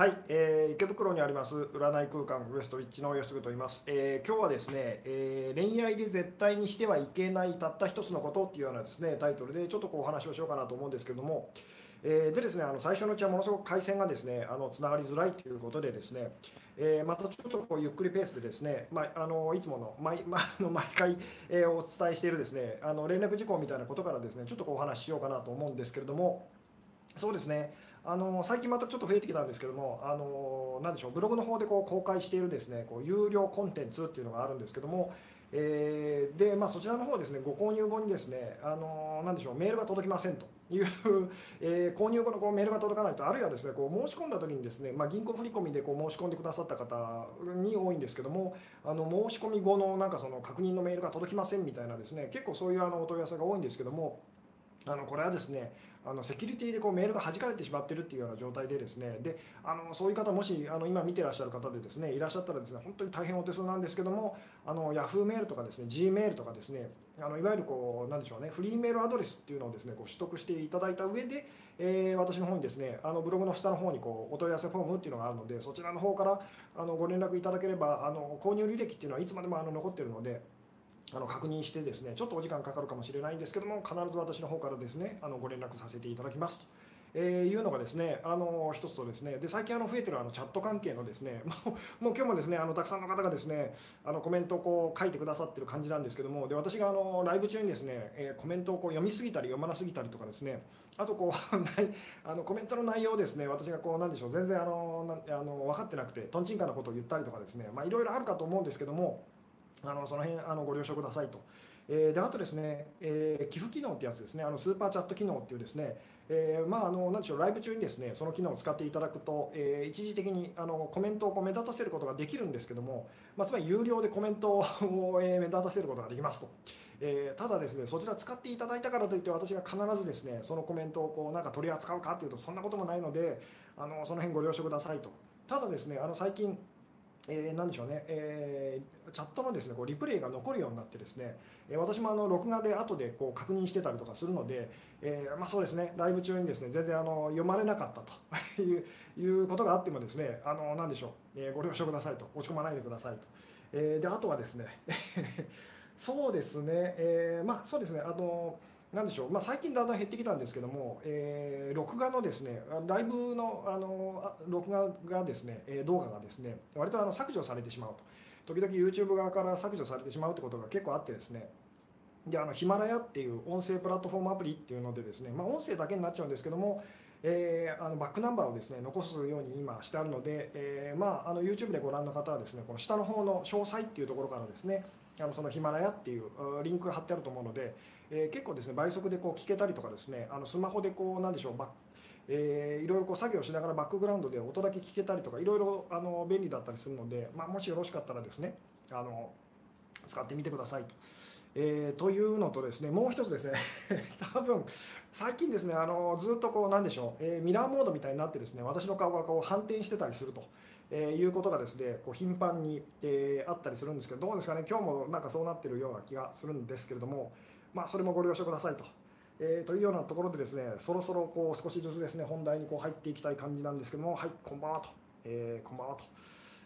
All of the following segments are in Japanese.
はい、えー池袋にあります占い空間ウエストウィッチの吉嗣と言います、えー今日はですね、えー恋愛で絶対にしてはいけないたった一つのことっていうようなですねタイトルでちょっとこうお話をしようかなと思うんですけども、えーでですねあの最初のうちはものすごく回線がですねあのつながりづらいということでですね、えーまたちょっとこうゆっくりペースでですね、まあ、あのいつもの毎, まあ、の毎回、えーお伝えしているですねあの連絡事項みたいなことからですねちょっとこうお話ししようかなと思うんですけれども。そうですね。あの最近またちょっと増えてきたんですけどもあのなでしょうブログの方でこう公開しているですねこう有料コンテンツっていうのがあるんですけども、えーでまあ、そちらの方ですねご購入後にですねあのなでしょうメールが届きませんという、えー購入後のこうメールが届かないとあるいはですねこう申し込んだ時にですね、まあ、銀行振込でこう申し込んでくださった方に多いんですけどもあの申し込み後のなんかその確認のメールが届きませんみたいなですね結構そういうあのお問い合わせが多いんですけどもあのこれはですねあのセキュリティでこうメールが弾かれてしまっているっていうような状態でですねであのそういう方もしあの今見てらっしゃる方でですねいらっしゃったらですね本当に大変お手数なんですけどもあの Yahoo メールとかですね G メールとかですねあのいわゆるこうなんでしょうねフリーメールアドレスっていうのをですねこう取得していただいた上で、えー私の方にですねあのブログの下の方にこうお問い合わせフォームっていうのがあるのでそちらの方からあのご連絡いただければあの購入履歴っていうのはいつまでもあの残っているので。あの確認してですねちょっとお時間かかるかもしれないんですけども必ず私の方からですねあのご連絡させていただきますと。えーいうのがですねあの一つとですねで最近あの増えてるあのチャット関係のですね もうもう今日もですねあのたくさんの方がですねあのコメントをこう書いてくださってる感じなんですけどもで私があのライブ中にですね、えーコメントをこう読みすぎたり読まなすぎたりとかですねあとこう ないあのコメントの内容をですね私がこうなんでしょう全然あのなあの分かってなくてとんちんかなことを言ったりとかですねまあいろいろあるかと思うんですけどもあのその辺あのご了承くださいと。えーであとですね、えー寄付機能ってやつですね、あのスーパーチャット機能っていうですね、えーまああのなんでしょうライブ中にですねその機能を使っていただくと、えー一時的にあのコメントをこう目立たせることができるんですけども、まあ、つまり有料でコメントを、えー目立たせることができますと。えーただですねそちら使っていただいたからといって私が必ずですねそのコメントをこうなんか取り扱うかっていうとそんなこともないのであのその辺ご了承くださいと。ただですねあの最近えー、なんでしょうね、えーチャットのですねこうリプレイが残るようになってですね、えー私もあの録画で後でこう確認してたりとかするので、えーまあ、そうですね。ライブ中にですね全然あの読まれなかったと いういうことがあってもですねあのなんでしょう、えーご了承くださいと。落ち込まないでくださいと、えーであとはですね そうですね、えーまあそうですね。あのなんでしょう、まあ、最近だんだん減ってきたんですけども、えー録画のですねライブのあの録画がですね動画がですね割とあの削除されてしまうと。時々 YouTube 側から削除されてしまうってことが結構あってですね。であのヒマラヤっていう音声プラットフォームアプリっていうのでですね、まあ、音声だけになっちゃうんですけども、えーあのバックナンバーをですね残すように今してあるので、えーまあ、あの YouTube でご覧の方はですねこの下の方の詳細っていうところからですねあのそのヒマラヤっていうリンクが貼ってあると思うので、えー結構ですね倍速でこう聞けたりとかですねあのスマホでこうなんでしょうバッえーいろいろこう作業しながらバックグラウンドで音だけ聞けたりとかいろいろあの便利だったりするので、まあ、もしよろしかったらですねあの使ってみてくださいと。えーというのとですねもう一つですね 多分最近ですねあのずっとこうなんでしょう、えーミラーモードみたいになってですね私の顔がこう反転してたりすると、えーいうことがですねこう頻繁に、えあったりするんですけどどうですかね今日もなんかそうなってるような気がするんですけれどもまあそれもご了承くださいと。えーというようなところでですねそろそろこう少しずつですね本題にこう入っていきたい感じなんですけどもはいこんばんはと、えーこんばんはと、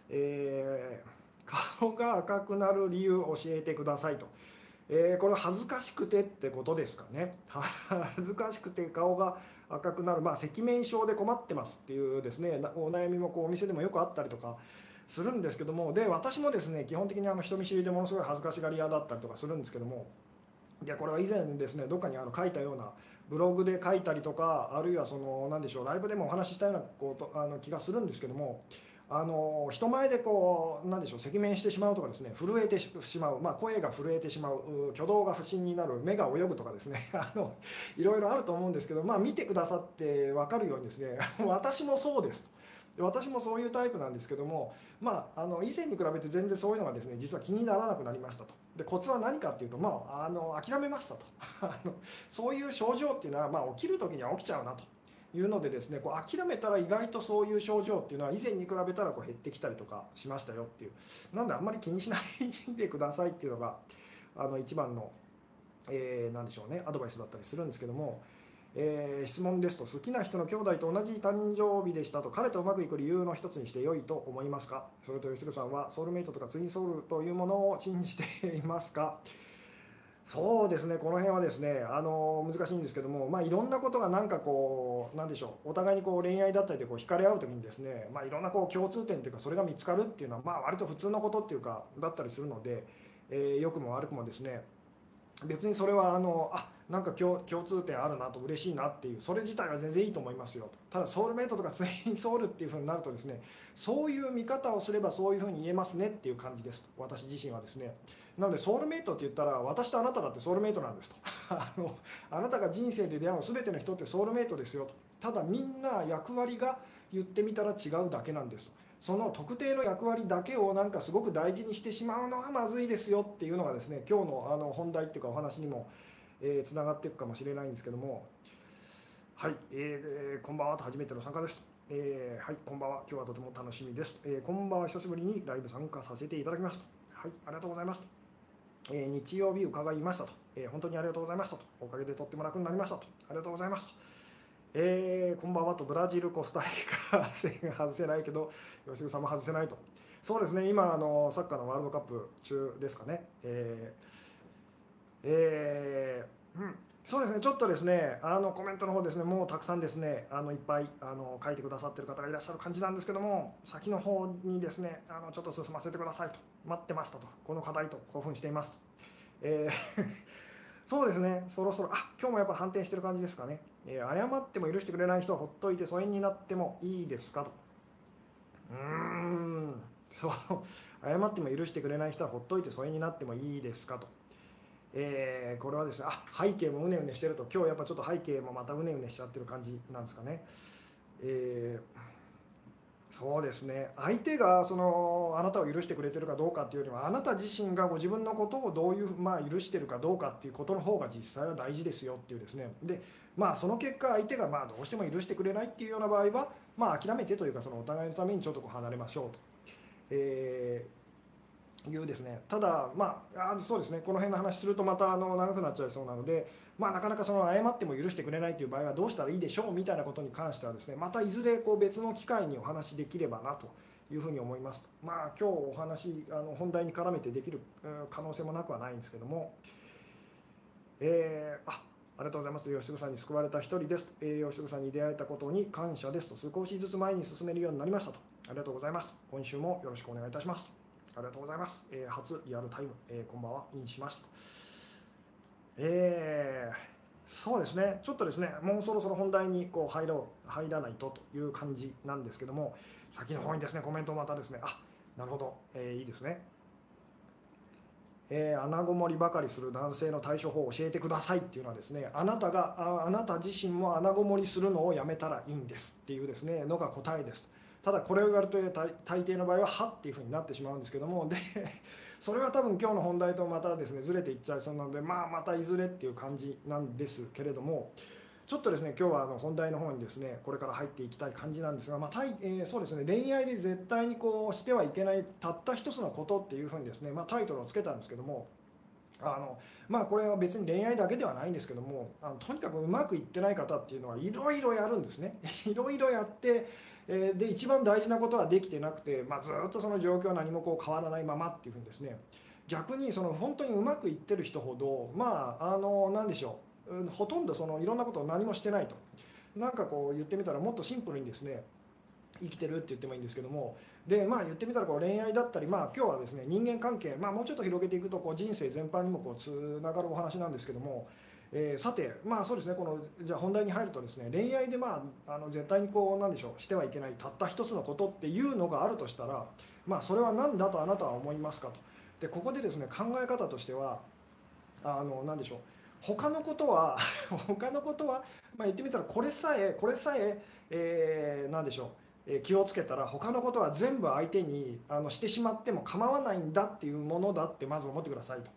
えー顔が赤くなる理由を教えてくださいと、えこれは恥ずかしくてってことですかね。恥ずかしくて顔が赤くなるまあ赤面症で困ってますっていうですねお悩みもこうお店でもよくあったりとかするんですけどもで私もですね基本的にあの人見知りでものすごい恥ずかしがり屋だったりとかするんですけどもいやこれは以前ですねどっかにあの書いたようなブログで書いたりとかあるいはその何でしょうライブでもお話ししたようなことあの気がするんですけどもあの人前でこう何でしょう赤面してしまうとかですね震えてしまう、まあ、声が震えてしまう。挙動が不審になる。目が泳ぐとかですね。あのいろいろあると思うんですけど、まあ、見てくださって分かるようにですね 私もそうです。私もそういうタイプなんですけども、まあ、あの以前に比べて全然そういうのがですね実は気にならなくなりましたと。でコツは何かっていうと、まあ、あの諦めましたと。あのそういう症状っていうのは、まあ、起きる時には起きちゃうなと。いうのでですねこう諦めたら意外とそういう症状っていうのは以前に比べたらこう減ってきたりとかしましたよっていう。なんであんまり気にしないでくださいっていうのがあの一番の、えーなんでしょうねアドバイスだったりするんですけども。えー質問ですと好きな人の兄弟と同じ誕生日でしたと彼とうまくいく理由の一つにして良いと思いますか？それと吉純さんはソウルメイトとかツインソウルというものを信じていますか？そうですねこの辺はですねあの難しいんですけども、まあ、いろんなことがなんかこうなんでしょうお互いにこう恋愛だったりでこう惹かれ合う時にですね、まあ、いろんなこう共通点というかそれが見つかるっていうのは、まあ、割と普通のことっていうかだったりするので、えー良くも悪くもですね別にそれはあのあなんか共通点あるなと嬉しいなっていうそれ自体は全然いいと思いますよ。ただソウルメイトとかツインソウルっていうふうになるとですねそういう見方をすればそういうふうに言えますねっていう感じです私自身はですね。なのでソウルメイトって言ったら私とあなただってソウルメイトなんですと。あのあなたが人生で出会う全ての人ってソウルメイトですよと。ただみんな役割が言ってみたら違うだけなんですと。その特定の役割だけをなんかすごく大事にしてしまうのはまずいですよっていうのがですね今日のあの本題っていうかお話にもえーつながっていくかもしれないんですけども。はい、えーこんばんはと初めての参加です、えーはいこんばんは。今日はとても楽しみです、えーこんばんは。久しぶりにライブ参加させていただきます。はいありがとうございます、えー日曜日伺いましたと、えー本当にありがとうございましたと。おかげでとっても楽になりましたと。ありがとうございますと。えーこんばんはとブラジル、コスタリカ戦外せないけど吉純さんも外せないと。そうですね今あのサッカーのワールドカップ中ですかね、えーえーうん、そうですね、ちょっとですね、あのコメントの方ですね、もうたくさんですね、あのいっぱいあの書いてくださってる方がいらっしゃる感じなんですけども、先の方にですね、あのちょっと進ませてくださいと、待ってましたと、この課題と興奮していますと。えー そうですね、そろそろ、あ今日もやっぱ反転してる感じですかね、え謝っても許してくれない人はほっといて疎遠になってもいいですか？と。うーん、そう、謝っても許してくれない人はほっといて疎遠になってもいいですか？と。えーこれはですねあ背景もうねうねしてると。今日やっぱちょっと背景もまたうねうねしちゃってる感じなんですかね、えーそうですね相手がそのあなたを許してくれてるかどうかっていうよりはあなた自身がご自分のことをどういう、まあ、許してるかどうかっていうことの方が実際は大事ですよっていうですねでまあその結果相手がまあどうしても許してくれないっていうような場合はまあ諦めてというかそのお互いのためにちょっとこう離れましょうと。えいうですねただ、まあ、そうですねこの辺の話するとまたあの長くなっちゃいそうなので、まあ、なかなかその謝っても許してくれないという場合はどうしたらいいでしょう？みたいなことに関してはですねまたいずれこう別の機会にお話しできればなというふうに思います。まあ、今日お話あの本題に絡めてできる可能性もなくはないんですけども、えーあありがとうございます。吉純さんに救われた一人です。えー吉純さんに出会えたことに感謝ですと少しずつ前に進めるようになりましたと。ありがとうございます。今週もよろしくお願いいたします。ありがとうございます。えー初リアルタイム、えーこんばんは、インしました。えーそうですね、ちょっとですね、もうそろそろ本題にこう入ろう入らないとという感じなんですけども、先の方にですね、コメントをまたですね、あなるほど、えーいいですね。えー穴ごもりばかりする男性の対処法を教えてくださいっていうのはですねあなたがああなた自身も穴ごもりするのをやめたらいいんですっていうですねのが答えですただこれを言われると大大抵の場合は「は」っていうふうになってしまうんですけどもでそれは多分今日の本題とまたですねずれていっちゃいそうなのでまあまたいずれっていう感じなんですけれどもちょっとですね今日はあの本題の方にですねこれから入っていきたい感じなんですが、まあたいえーそうですね恋愛で絶対にこうしてはいけないたった一つのことっていうふうにですね、まあ、タイトルをつけたんですけどもあのまあこれは別に恋愛だけではないんですけどもあのとにかくうまくいってない方っていうのはいろいろやるんですね。いろいろやって、えーで一番大事なことはできてなくて、まあ、ずっとその状況は何もこう変わらないままっていうふうにですね。逆にその本当にうまくいってる人ほどまああの何でしょう。ほとんどそのいろんなことを何もしてないと。なんかこう言ってみたらもっとシンプルにですね生きてるって言ってもいいんですけども。でまあ言ってみたらこう恋愛だったりまあ今日はですね人間関係まあもうちょっと広げていくとこう人生全般にもこうつながるお話なんですけども、えーさてまあそうですねこのじゃあ本題に入るとですね恋愛でまああの絶対にこうなんでしょうしてはいけないたった一つのことっていうのがあるとしたらまあそれは何だとあなたは思いますかと。でここでですね考え方としてはあの何でしょう他のことは 他のことは、まあ、言ってみたらこれさえこれさええー何でしょうえー気をつけたら他のことは全部相手にあのしてしまっても構わないんだっていうものだってまず思ってくださいと。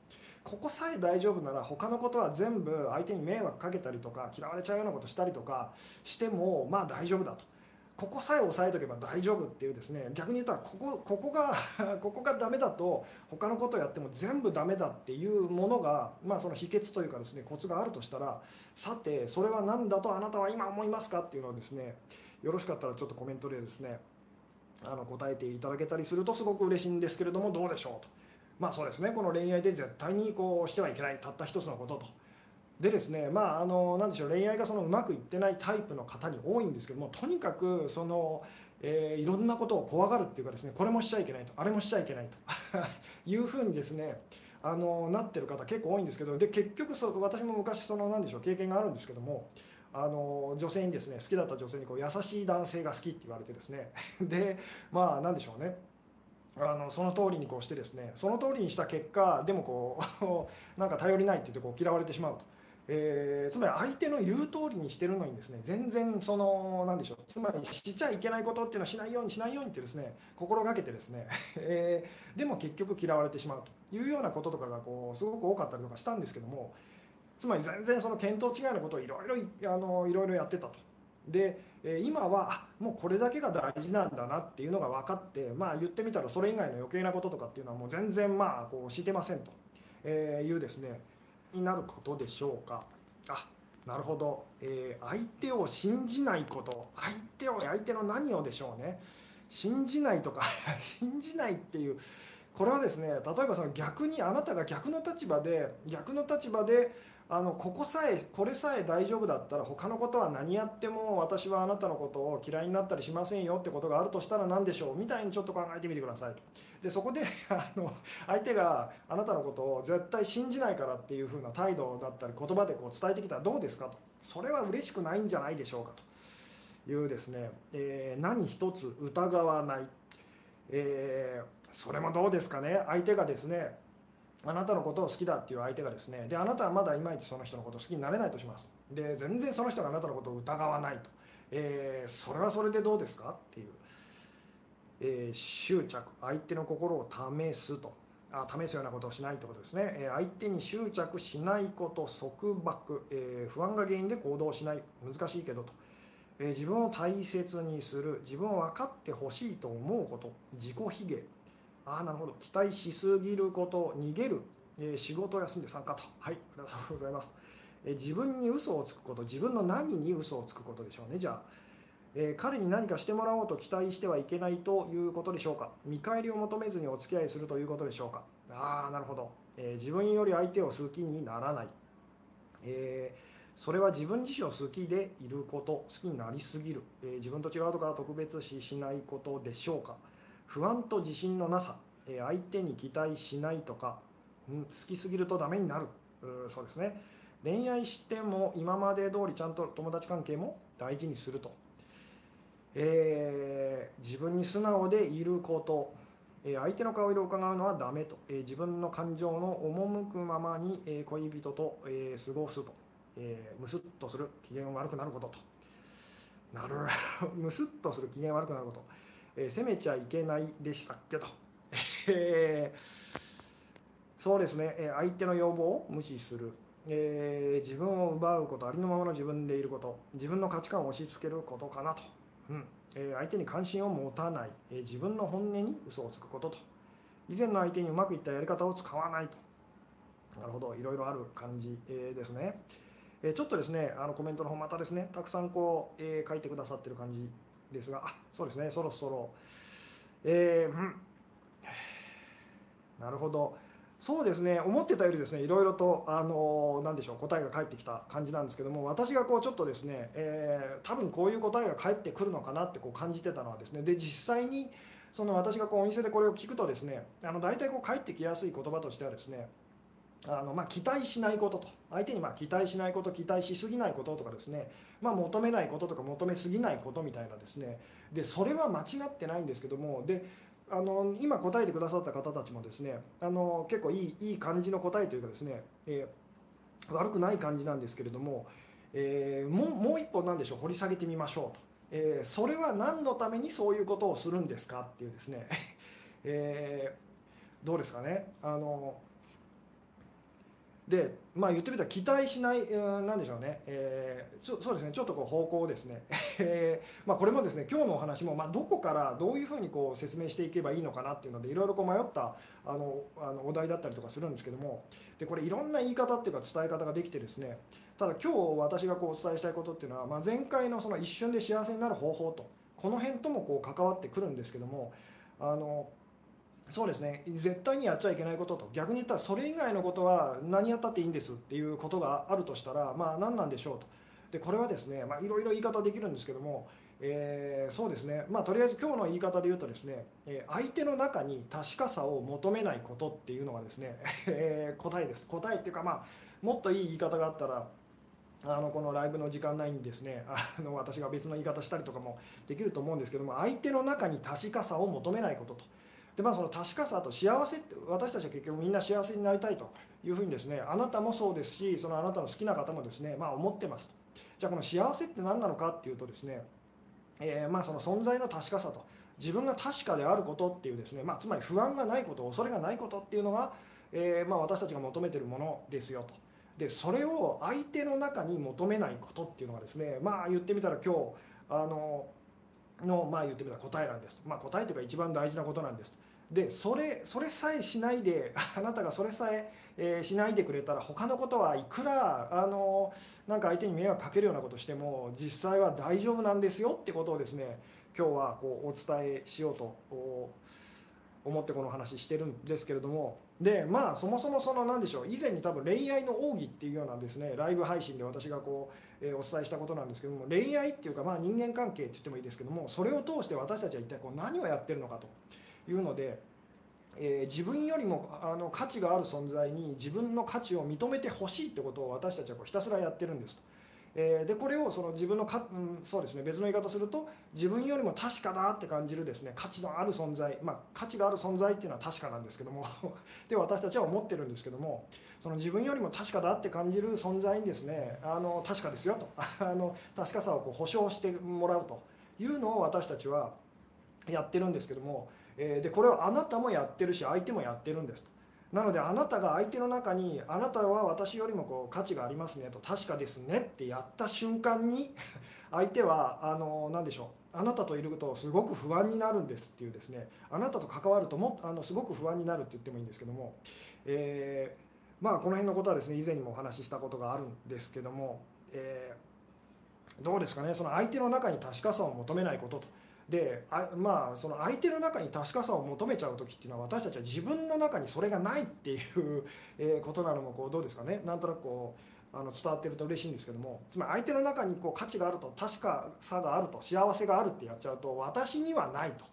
ここさえ大丈夫なら他のことは全部相手に迷惑かけたりとか嫌われちゃうようなことしたりとかしてもまあ大丈夫だと。ここさえ押さえとけば大丈夫っていうですね逆に言ったらここここが ここがダメだと他のことをやっても全部ダメだっていうものが、まあ、その秘訣というかですねコツがあるとしたらさてそれは何だとあなたは今思いますかっていうのをですねよろしかったらちょっとコメントでですねあの答えていただけたりするとすごく嬉しいんですけれどもどうでしょうと。まあそうですね。この恋愛で絶対にこうしてはいけないたった一つのことと。でですねまああの何でしょう恋愛がそのうまくいってないタイプの方に多いんですけどもとにかくその、えー、いろんなことを怖がるっていうかですねこれもしちゃいけないとあれもしちゃいけないと いうふうにですねあのなってる方結構多いんですけどで結局そ私も昔その何でしょう経験があるんですけどもあの女性にですね好きだった女性にこう優しい男性が好きって言われてですね。でまあ何でしょうね。あのその通りにこうしてですねその通りにした結果でもこう なんか頼りないって言ってこう嫌われてしまうと。えー、つまり相手の言う通りにしてるのにですね全然その何でしょうつまりしちゃいけないことっていうのはしないようにしないようにってですね心がけてですね、えー、でも結局嫌われてしまうというようなこととかがこうすごく多かったりとかしたんですけどもつまり全然その見当違いのことをいろいろあのいろいろやってたと。で今はもうこれだけが大事なんだなっていうのが分かって、まあ、言ってみたらそれ以外の余計なこととかっていうのはもう全然まあこうしてませんというですねになることでしょうか。あなるほど、えー、相手を信じないこと。相手を相手の何をでしょうね。信じないとか 信じないっていうこれはですね例えばその逆にあなたが逆の立場で逆の立場であのここさえこれさえ大丈夫だったら他のことは何やっても私はあなたのことを嫌いになったりしませんよってことがあるとしたら何でしょう？みたいにちょっと考えてみてくださいでそこで あの相手があなたのことを絶対信じないからっていう風な態度だったり言葉でこう伝えてきたらどうですかと。それは嬉しくないんじゃないでしょうかと。いうですね、えー、何一つ疑わない、えー、それもどうですかね？相手がですねあなたのことを好きだっていう相手がですねであなたはまだいまいちその人のことを好きになれないとします。で全然その人があなたのことを疑わないと、えー、それはそれでどうですか？っていう、えー、執着。相手の心を試すと。あ試すようなことをしないってことですね、えー、相手に執着しないこと束縛、え不安が原因で行動しない。難しいけどと、え自分を大切にする。自分を分かってほしいと思うこと。自己卑下。ああなるほど。期待しすぎること逃げる、え、仕事を休んで参加と。はいありがとうございます、え、自分に嘘をつくこと自分の何に嘘をつくことでしょうねじゃあ、え、彼に何かしてもらおうと期待してはいけないということでしょうか。見返りを求めずにお付き合いするということでしょうか。ああなるほど、え自分より相手を好きにならない、えそれは自分自身を好きでいること好きになりすぎる、え自分と違うとか特別視しないことでしょうか。不安と自信のなさ相手に期待しないとか、好きすぎるとダメになる。そうですね。恋愛しても今まで通りちゃんと友達関係も大事にすると、えー、自分に素直でいること、え相手の顔色を伺うのはダメと、え自分の感情の赴くままに、え恋人と、え過ごすと、えムスッとする。機嫌悪くなることと。なる ムスッとする。機嫌悪くなること。え責めちゃいけないでしたっけと、えー、そうですね、え相手の要望を無視する、えー、自分を奪うことありのままの自分でいること。自分の価値観を押し付けることかなと、うん。えー、相手に関心を持たない、え自分の本音に嘘をつくことと。以前の相手にうまくいったやり方を使わないと。なるほど。いろいろある感じ、えですね。えちょっとですねあのコメントの方またですねたくさんこう、え書いてくださってる感じですがあそうですねそろそろ。えー、うん。なるほど。そうですね思ってたよりですねいろいろとあの何でしょう答えが返ってきた感じなんですけども私がこうちょっとですね、えー、多分こういう答えが返ってくるのかなってこう感じてたのはですねで実際にその私がこうお店でこれを聞くとですねあの大体こう返ってきやすい言葉としてはですねあのまあ、期待しないことと。相手にまあ期待しないこと期待しすぎないこととかですね、まあ、求めないこととか求めすぎないことみたいなですね。でそれは間違ってないんですけども。であの今答えてくださった方たちもですねあの結構いいいい感じの答えというかですね、えー、悪くない感じなんですけれども、えー、もうもう一歩何でしょう。掘り下げてみましょうと、えー、それは何のためにそういうことをするんですかっていうですね、えどうですかね。あのでまあ言ってみたら期待しない何でしょうね、えー、ちょそうですね。ちょっとこう方向をですね、えー、まあ、これもですね今日のお話も、まあ、どこからどういうふうにこう説明していけばいいのかなっていうのでいろいろこう迷ったあのあのお題だったりとかするんですけども。でこれいろんな言い方っていうか伝え方ができてですね。ただ今日私がこうお伝えしたいことっていうのは、まあ、前回のその一瞬で幸せになる方法とこの辺ともこう関わってくるんですけどもあのそうですね。絶対にやっちゃいけないことと。逆に言ったらそれ以外のことは何やったっていいんですっていうことがあるとしたらまあ何なんでしょうと。でこれはですねいろいろ言い方できるんですけども、えー、そうですね。まあとりあえず今日の言い方で言うとですね相手の中に確かさを求めないことっていうのがですね、え答えです。答えっていうかまあもっといい言い方があったらあのこのライブの時間内にですねあの私が別の言い方したりとかもできると思うんですけども相手の中に確かさを求めないことと。でまあその確かさと幸せって私たちは結局みんな幸せになりたいというふうにですねあなたもそうですしそのあなたの好きな方もですねまあ思ってますと。じゃあこの幸せって何なのかっていうとですね、えー、まあその存在の確かさと自分が確かであることっていうですね、まあ、つまり不安がないこと恐れがないことっていうのが、えー、まあ私たちが求めてるものですよと。でそれを相手の中に求めないことっていうのがですねまあ言ってみたら今日あののまあ言ってみたら答えなんです、まあ、答えというか一番大事なことなんですでそれそれさえしないで あなたがそれさええー、しないでくれたら他のことはいくらあのなんか相手に迷惑かけるようなことしても実際は大丈夫なんですよってことをですね今日はこうお伝えしようと思ってこの話してるんですけれどもでまあそもそもその何でしょう以前に多分恋愛の奥義っていうようなですねライブ配信で私がこう、えー、お伝えしたことなんですけども恋愛っていうかまあ人間関係って言ってもいいですけどもそれを通して私たちは一体こう何をやってるのかと。いうので、えー、自分よりもあの価値がある存在に自分の価値を認めてほしいってことを私たちはこうひたすらやってるんですと。え、でこれをその自分のか、うん、そうですね別の言い方すると自分よりも確かだって感じるですね価値のある存在、まあ、価値がある存在っていうのは確かなんですけども で私たちは思ってるんですけどもその自分よりも確かだって感じる存在にですねあの確かですよと あの確かさをこう保証してもらうというのを私たちはやってるんですけどもえでこれはあなたもやってるし相手もやってるんですとなのであなたが相手の中にあなたは私よりもこう価値がありますねと確かですねってやった瞬間に 相手はあの何でしょうあなたといるとすごく不安になるんですっていうですねあなたと関わるともあのすごく不安になるって言ってもいいんですけども、えー、まあこの辺のことはですね以前にもお話ししたことがあるんですけども、えー、どうですかねその相手の中に確かさを求めないことと。であまあその相手の中に確かさを求めちゃう時っていうのは私たちは自分の中にそれがないっていうことなのもこうどうですかね。なんとなくこうあの伝わってると嬉しいんですけども。つまり相手の中にこう価値があると確かさがあると幸せがあるってやっちゃうと私にはないと。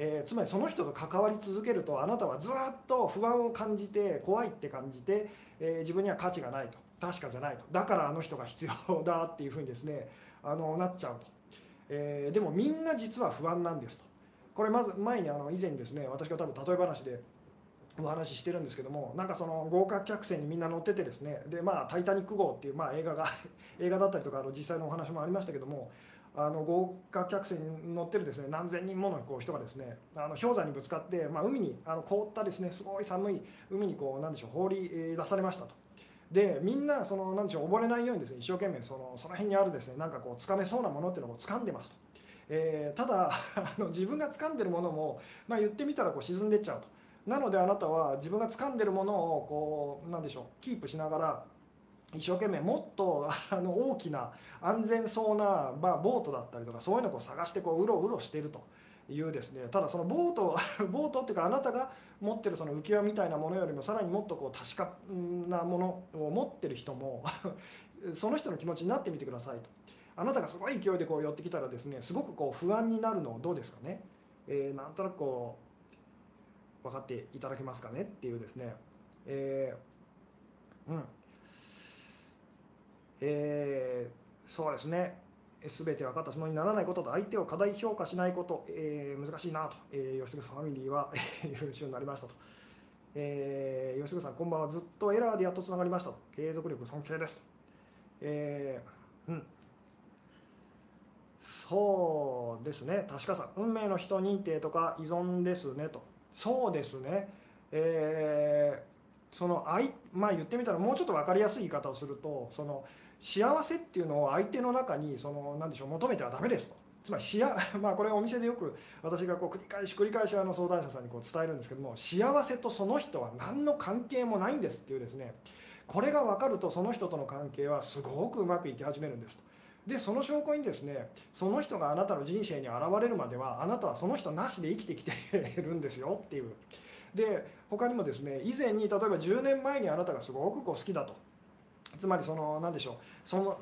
えー、つまりその人と関わり続けるとあなたはずっと不安を感じて怖いって感じて、えー、自分には価値がないと。確かじゃないと。だからあの人が必要だっていうふうにですねあのなっちゃうと。えー、でもみんな実は不安なんですとこれまず前にあの以前にですね私が多分例え話でお話ししてるんですけどもなんかその豪華客船にみんな乗っててですねでまあ「タイタニック号」っていうまあ映画が 映画だったりとかあの実際のお話もありましたけどもあの豪華客船に乗ってるですね何千人ものこう人がですねあの氷山にぶつかって、まあ、海にあの凍ったですねすごい寒い海にこうなんでしょう放り出されましたと。でみんなその何でしょう溺れないようにですね一生懸命そのその辺にあるですねなんかこう掴めそうなものっていうのを掴んでますと、えー、ただ あの自分が掴んでるものも、まあ、言ってみたらこう沈んでっちゃうとなのであなたは自分が掴んでるものをこうなんでしょうキープしながら一生懸命もっとあの大きな安全そうな、まあ、ボートだったりとかそういうのを探してこううろうろしてると。いうですねただそのボートボートっていうかあなたが持ってるその浮き輪みたいなものよりもさらにもっとこう確かなものを持ってる人も その人の気持ちになってみてくださいと。あなたがすごい勢いでこう寄ってきたらですねすごくこう不安になるのどうですかね、えー、なんとなくこう分かっていただけますかねっていうですね。えー、うん。えー、そうですね。全て分かったつもりにならないことと相手を過大評価しないこと、えー、難しいなと、えー、吉純ファミリーは優秀になりましたと、えー、吉純さんこんばんは。ずっとエラーでやっとつながりましたと。継続力尊敬ですと、えー、うん。そうですね。確かさ運命の人認定とか依存ですねと。そうですね。えその相まあ言ってみたらもうちょっと分かりやすい言い方をするとその幸せっていうのを相手の中にその何でしょう求めてはダメですと。つまりしや、まあ、これお店でよく私がこう繰り返し繰り返しあの相談者さんにこう伝えるんですけども幸せとその人は何の関係もないんですっていうですね。これが分かるとその人との関係はすごくうまくいき始めるんですと。でその証拠にですねその人があなたの人生に現れるまではあなたはその人なしで生きてきてるんですよっていう。で他にもですね以前に例えば10年前にあなたがすごくこう好きだと。つまりその何でしょう。その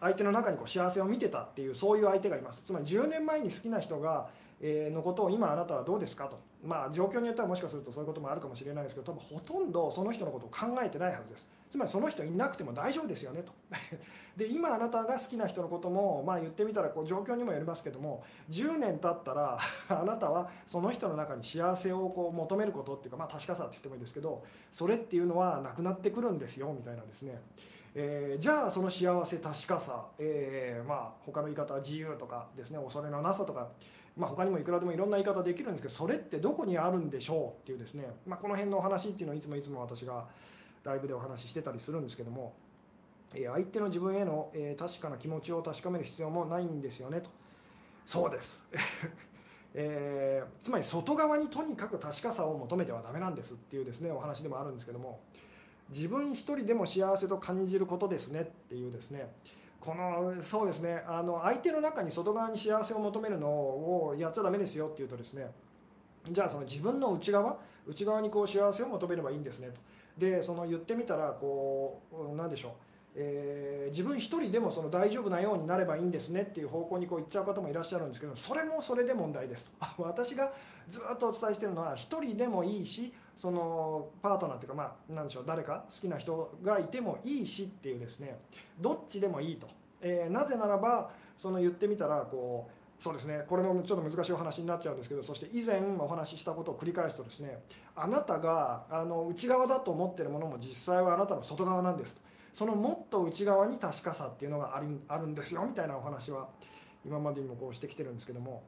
相手の中にこう幸せを見てたっていうそういう相手がいます。つまり10年前に好きな人がのことを今あなたはどうですかと。まあ状況によってはもしかするとそういうこともあるかもしれないですけど多分ほとんどその人のことを考えてないはずです。つまりその人いなくても大丈夫ですよねと。で今あなたが好きな人のこともまあ言ってみたらこう状況にもよりますけども10年経ったら あなたはその人の中に幸せをこう求めることっていうかまあ確かさって言ってもいいですけどそれっていうのはなくなってくるんですよみたいなですね。えー、じゃあその幸せ確かさ、えー、まあ他の言い方は自由とかですね恐れのなさとか、まあ、他にもいくらでもいろんな言い方できるんですけどそれってどこにあるんでしょうっていうですね、まあ、この辺のお話っていうのをいつもいつも私がライブでお話ししてたりするんですけども、え、相手の自分への、え確かな気持ちを確かめる必要もないんですよねと。そうです。えー、つまり外側にとにかく確かさを求めてはダメなんですっていうですねお話でもあるんですけども自分一人でも幸せと感じることですねっていうですねこのそうですねあの相手の中に外側に幸せを求めるのをやっちゃだめですよっていうとですねじゃあその自分の内側内側にこう幸せを求めればいいんですねと。でその言ってみたらこう何でしょう。えー、自分一人でもその大丈夫なようになればいいんですねっていう方向にこう言っちゃう方もいらっしゃるんですけどそれもそれで問題ですと。私がずっとお伝えしてるのは一人でもいいしそのパートナーっていうかまあ何でしょう誰か好きな人がいてもいいしっていうですね。どっちでもいいと、えー、なぜならばその言ってみたらこうそうですね。これもちょっと難しいお話になっちゃうんですけどそして以前お話ししたことを繰り返すとですねあなたがあの内側だと思ってるものも実際はあなたの外側なんですと。そのもっと内側に確かさっていうのがあるあるんですよみたいなお話は今までにもこうしてきてるんですけども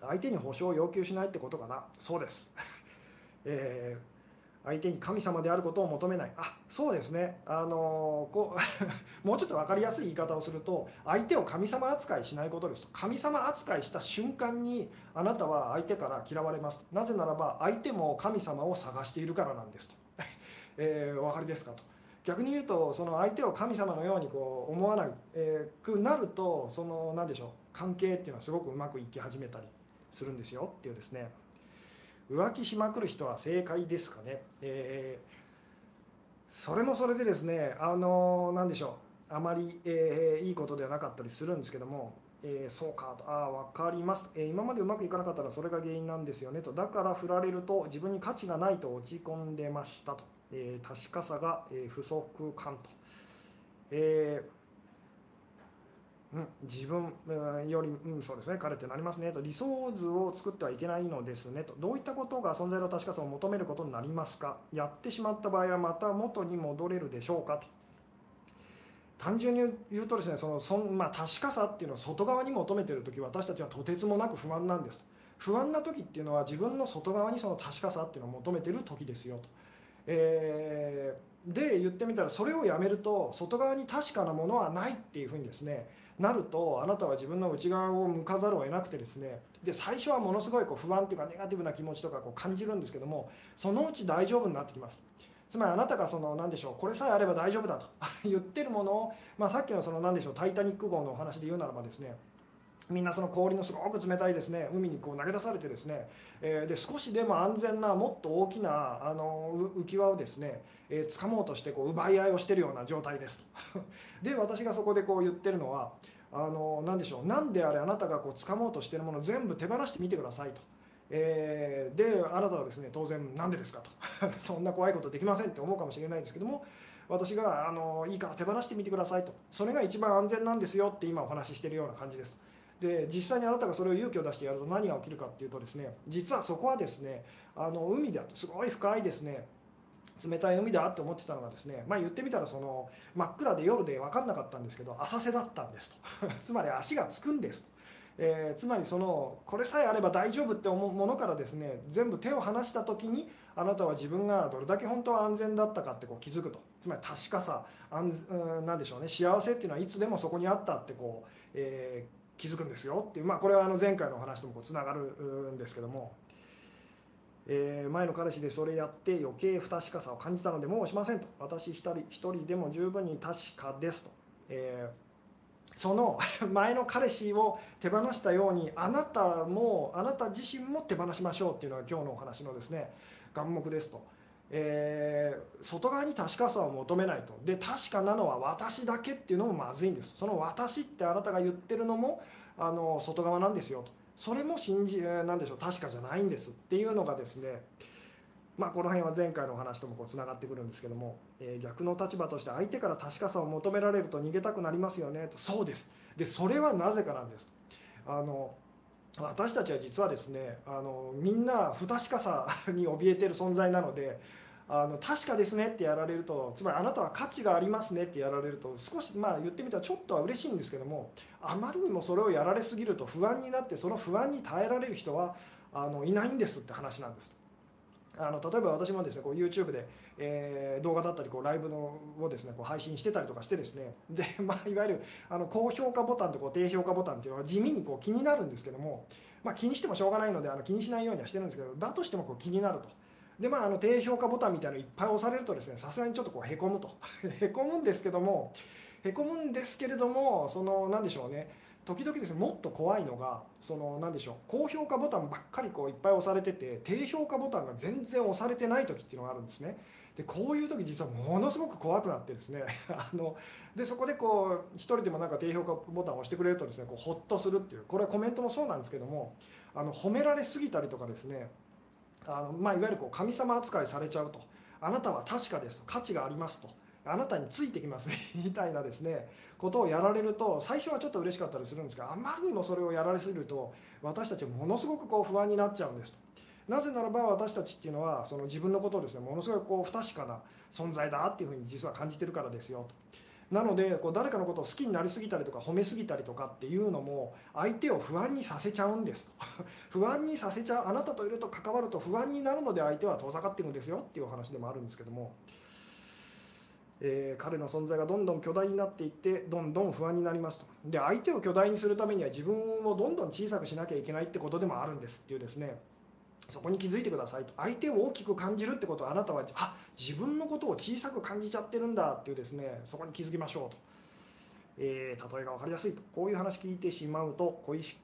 相手に保証を要求しないってことかな。そうです。えー、相手に神様であることを求めない。あそうですね。あの、こう もうちょっと分かりやすい言い方をすると相手を神様扱いしないことですと。神様扱いした瞬間にあなたは相手から嫌われますなぜならば相手も神様を探しているからなんですと、えー、お分かりですかと。逆に言うとその相手を神様のようにこう思わなくなるとその何でしょう。関係っていうのはすごくうまくいき始めたりするんですよ。っていうですね。浮気しまくる人は正解ですかね、えー、それもそれでですねあの何でしょう。あまり、えー、いいことではなかったりするんですけども、えー、そうかと。ああ分かります、え今までうまくいかなかったらそれが原因なんですよねと。だから振られると自分に価値がないと落ち込んでましたと、え確かさが、え不足感と、えーうん、自分より、うん、そうですね彼ってなりますねと理想図を作ってはいけないのですねとどういったことが存在の確かさを求めることになりますかやってしまった場合はまた元に戻れるでしょうかと単純に言うとですねそのそん、まあ、確かさっていうのを外側に求めてる時私たちはとてつもなく不安なんです不安な時っていうのは自分の外側にその確かさっていうのを求めてる時ですよと。えー、で言ってみたらそれをやめると外側に確かなものはないっていうふうにですねなるとあなたは自分の内側を向かざるを得なくてですねで最初はものすごいこう不安っていうかネガティブな気持ちとかこう感じるんですけどもそのうち大丈夫になってきます。つまりあなたがその何でしょうこれさえあれば大丈夫だと 言ってるものを、まあ、さっきのその何でしょう「タイタニック号」のお話で言うならばですねみんなその氷のすごく冷たいですね。海にこう投げ出されてですね、えー、で少しでも安全なもっと大きなあの浮き輪をですね、えー、掴もうとしてこう奪い合いをしてるような状態です。と で私がそこでこう言ってるのはあの何でしょう。何であれあなたがこう掴もうとしてるものを全部手放してみてくださいと。えー、であなたはですね当然何でですかと。そんな怖いことできませんって思うかもしれないんですけども私があのいいから手放してみてくださいと。それが一番安全なんですよって今お話ししてるような感じです。で実際にあなたがそれを勇気を出してやると何が起きるかっていうとですね実はそこはですねあの海であってすごい深いですね冷たい海だって思ってたのがですねまあ言ってみたらその真っ暗で夜で分かんなかったんですけど浅瀬だったんですと つまり足がつくんですと。えー、つまりそのこれさえあれば大丈夫って思うものからですね全部手を離した時にあなたは自分がどれだけ本当は安全だったかってこう気づくとつまり確かさ安なんでしょうね幸せっていうのはいつでもそこにあったってこう、えー、気づくんですよっていう、まあ、これはあの前回のお話ともつながるんですけども。えー、前の彼氏でそれやって余計不確かさを感じたのでもうしませんと私一人一人でも十分に確かですと、えー、その 前の彼氏を手放したようにあなたもあなた自身も手放しましょうっていうのが今日のお話のですね眼目ですと。えー、外側に確かさを求めないと。で確かなのは私だけっていうのもまずいんです。その私ってあなたが言ってるのもあの外側なんですよと。それも信じなんでしょう確かじゃないんですっていうのがですねまあ、この辺は前回のお話ともつながってくるんですけども、えー、逆の立場として相手から確かさを求められると逃げたくなりますよねと。そうです。でそれはなぜかなんです。あの私たちは実はですねあのみんな不確かさに怯えてる存在なのであの確かですねってやられるとつまりあなたは価値がありますねってやられると少しまあ言ってみたらちょっとは嬉しいんですけどもあまりにもそれをやられすぎると不安になってその不安に耐えられる人はあのいないんですって話なんです。あの例えば私もですねこう YouTube で、えー、動画だったりこうライブのをですねこう配信してたりとかしてですねで、まあ、いわゆるあの高評価ボタンとこう低評価ボタンっていうのは地味にこう気になるんですけども、まあ、気にしてもしょうがないのであの気にしないようにはしてるんですけどだとしてもこう気になると。でまあ、あの低評価ボタンみたいなのいっぱい押されるとですねさすがにちょっとこうへこむと。へこむんですけどもへこむんですけれどもその何でしょうね。時々ですねもっと怖いのがその何でしょう。高評価ボタンばっかりこういっぱい押されてて低評価ボタンが全然押されてない時っていうのがあるんですね。でこういう時実はものすごく怖くなってですね あのでそこでこう一人でもなんか低評価ボタンを押してくれるとですねこうホッとするっていうこれはコメントもそうなんですけどもあの褒められすぎたりとかですねあの、まあ、いわゆるこう神様扱いされちゃうと。あなたは確かです価値がありますと。あなたについてきます。みたいなですね。ことをやられると最初はちょっと嬉しかったりするんですがあまりにもそれをやられすぎると私たちはものすごくこう不安になっちゃうんですと。なぜならば私たちっていうのはその自分のことをですねものすごいこう不確かな存在だっていうふうに実は感じてるからですよと。なのでこう誰かのことを好きになりすぎたりとか褒めすぎたりとかっていうのも相手を不安にさせちゃうんですと。不安にさせちゃうあなたといると関わると不安になるので相手は遠ざかってるんですよっていうお話でもあるんですけども。えー、彼の存在がどんどん巨大になっていってどんどん不安になりますと。で相手を巨大にするためには自分をどんどん小さくしなきゃいけないってことでもあるんですっていうですね。そこに気づいてくださいと。相手を大きく感じるってことはあなたはあ自分のことを小さく感じちゃってるんだっていうですねそこに気づきましょうと、えー、例えが分かりやすいと。こういう話聞いてしまうと恋し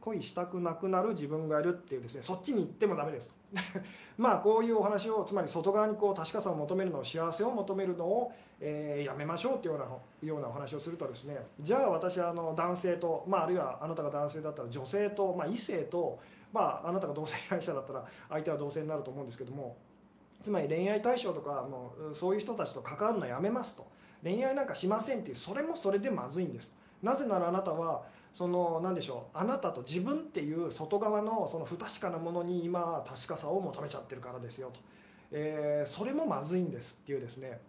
恋したくなくなる自分がいるっていうですねそっちに行ってもダメですと。まあこういうお話をつまり外側にこう確かさを求めるのを幸せを求めるのを、えー、やめましょうっていうようなようなお話をするとですね。じゃあ私はあの男性と、まあ、あるいはあなたが男性だったら女性と、まあ、異性と、まあ、あなたが同性愛者だったら相手は同性になると思うんですけどもつまり恋愛対象とかもうそういう人たちと関わるのやめますと。恋愛なんかしませんっていうそれもそれでまずいんです。なぜならあなたはその何でしょうあなたと自分っていう外側のその不確かなものに今確かさを求めちゃってるからですよと、えー、それもまずいんですっていうですね、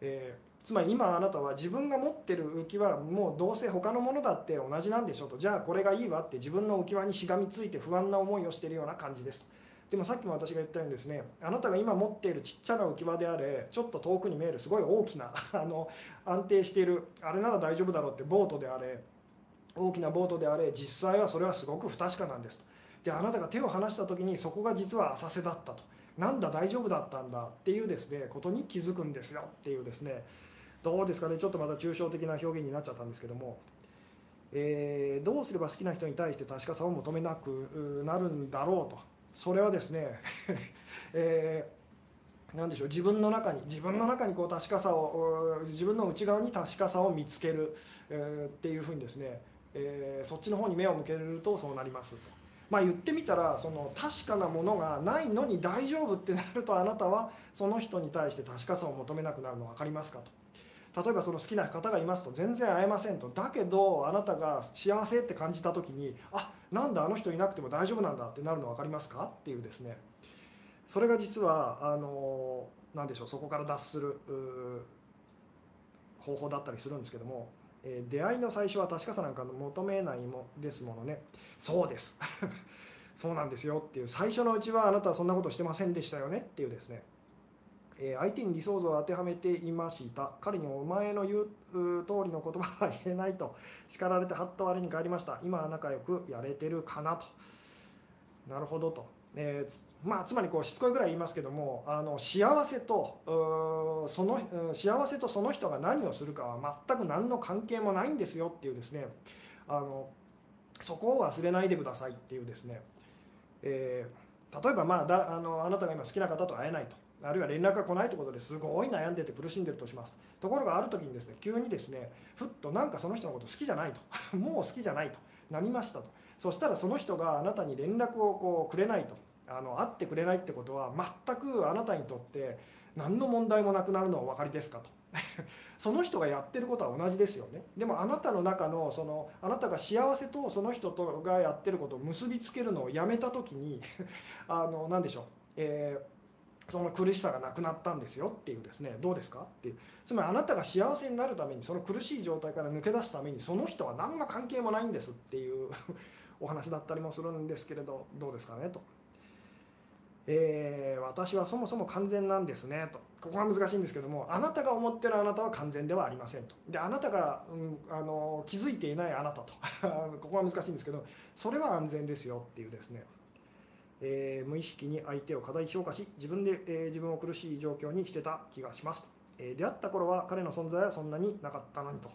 えー、つまり今あなたは自分が持ってる浮き輪もうどうせ他のものだって同じなんでしょと。じゃあこれがいいわって自分の浮き輪にしがみついて不安な思いをしているような感じです。でもさっきも私が言ったようにですねあなたが今持っているちっちゃな浮き輪であれちょっと遠くに見えるすごい大きな あの安定しているあれなら大丈夫だろうってボートであれ大きなボートであれ実際はそれはすごく不確かなんです。とであなたが手を離した時にそこが実は浅瀬だったと。なんだ大丈夫だったんだっていうですねことに気づくんですよっていうですねどうですかね。ちょっとまた抽象的な表現になっちゃったんですけども、えー、どうすれば好きな人に対して確かさを求めなくなるんだろうと。それはですね、えー何でしょう。自分の中に自分の中にこう確かさを自分の内側に確かさを見つける、えー、っていうふうにですねえー、そっちの方に目を向けるとそうなりますと。まあ、言ってみたらその確かなものがないのに大丈夫ってなるとあなたはその人に対して確かさを求めなくなるの分かりますかと。例えばその好きな方がいますと全然会えませんと。だけどあなたが幸せって感じた時にあなんだあの人いなくても大丈夫なんだってなるの分かりますか？っていうですね。それが実はあの何でしょうそこから脱する方法だったりするんですけどもえ出会いの最初は確かさなんか求めないもですものね。そうです。そうなんですよっていう。最初のうちはあなたはそんなことしてませんでしたよねっていうですね。え相手に理想像を当てはめていました。彼にお前の言う通りの言葉は言えないと叱られてはっと我に返りました。今は仲良くやれてるかなと。なるほどと、えー、まあ、つまりこうしつこいぐらい言いますけどもあの幸せとその幸せとその人が何をするかは全く何の関係もないんですよっていうですね。あのそこを忘れないでくださいっていうですね、えー、例えば、まあ、だあのあなたが今好きな方と会えないと。あるいは連絡が来ないということですごい悩んでて苦しんでるとします。ところがある時にですね急にですねふっとなんかその人のこと好きじゃないと。もう好きじゃないと。なりましたと。そしたらその人があなたに連絡をこうくれないと。あの会ってくれないってことは全くあなたにとって何の問題もなくなるのはお分かりですかと。その人がやってることは同じですよね。でもあなたの中のそのあなたが幸せとその人とがやってることを結びつけるのをやめた時に あの何でしょう、えーその苦しさがなくなったんですよっていうですねどうですかっていう。つまりあなたが幸せになるためにその苦しい状態から抜け出すためにその人は何の関係もないんですっていう お話だったりもするんですけれどどうですかねと、えー、私はそもそも完全なんですねと。ここが難しいんですけどもあなたが思ってるあなたは完全ではありませんと。であなたが、うん、あの気づいていないあなたと。ここが難しいんですけどそれは安全ですよっていうですね。えー、無意識に相手を過大評価し自分で、えー、自分を苦しい状況にしてた気がしますと、えー、出会った頃は彼の存在はそんなになかったのにと、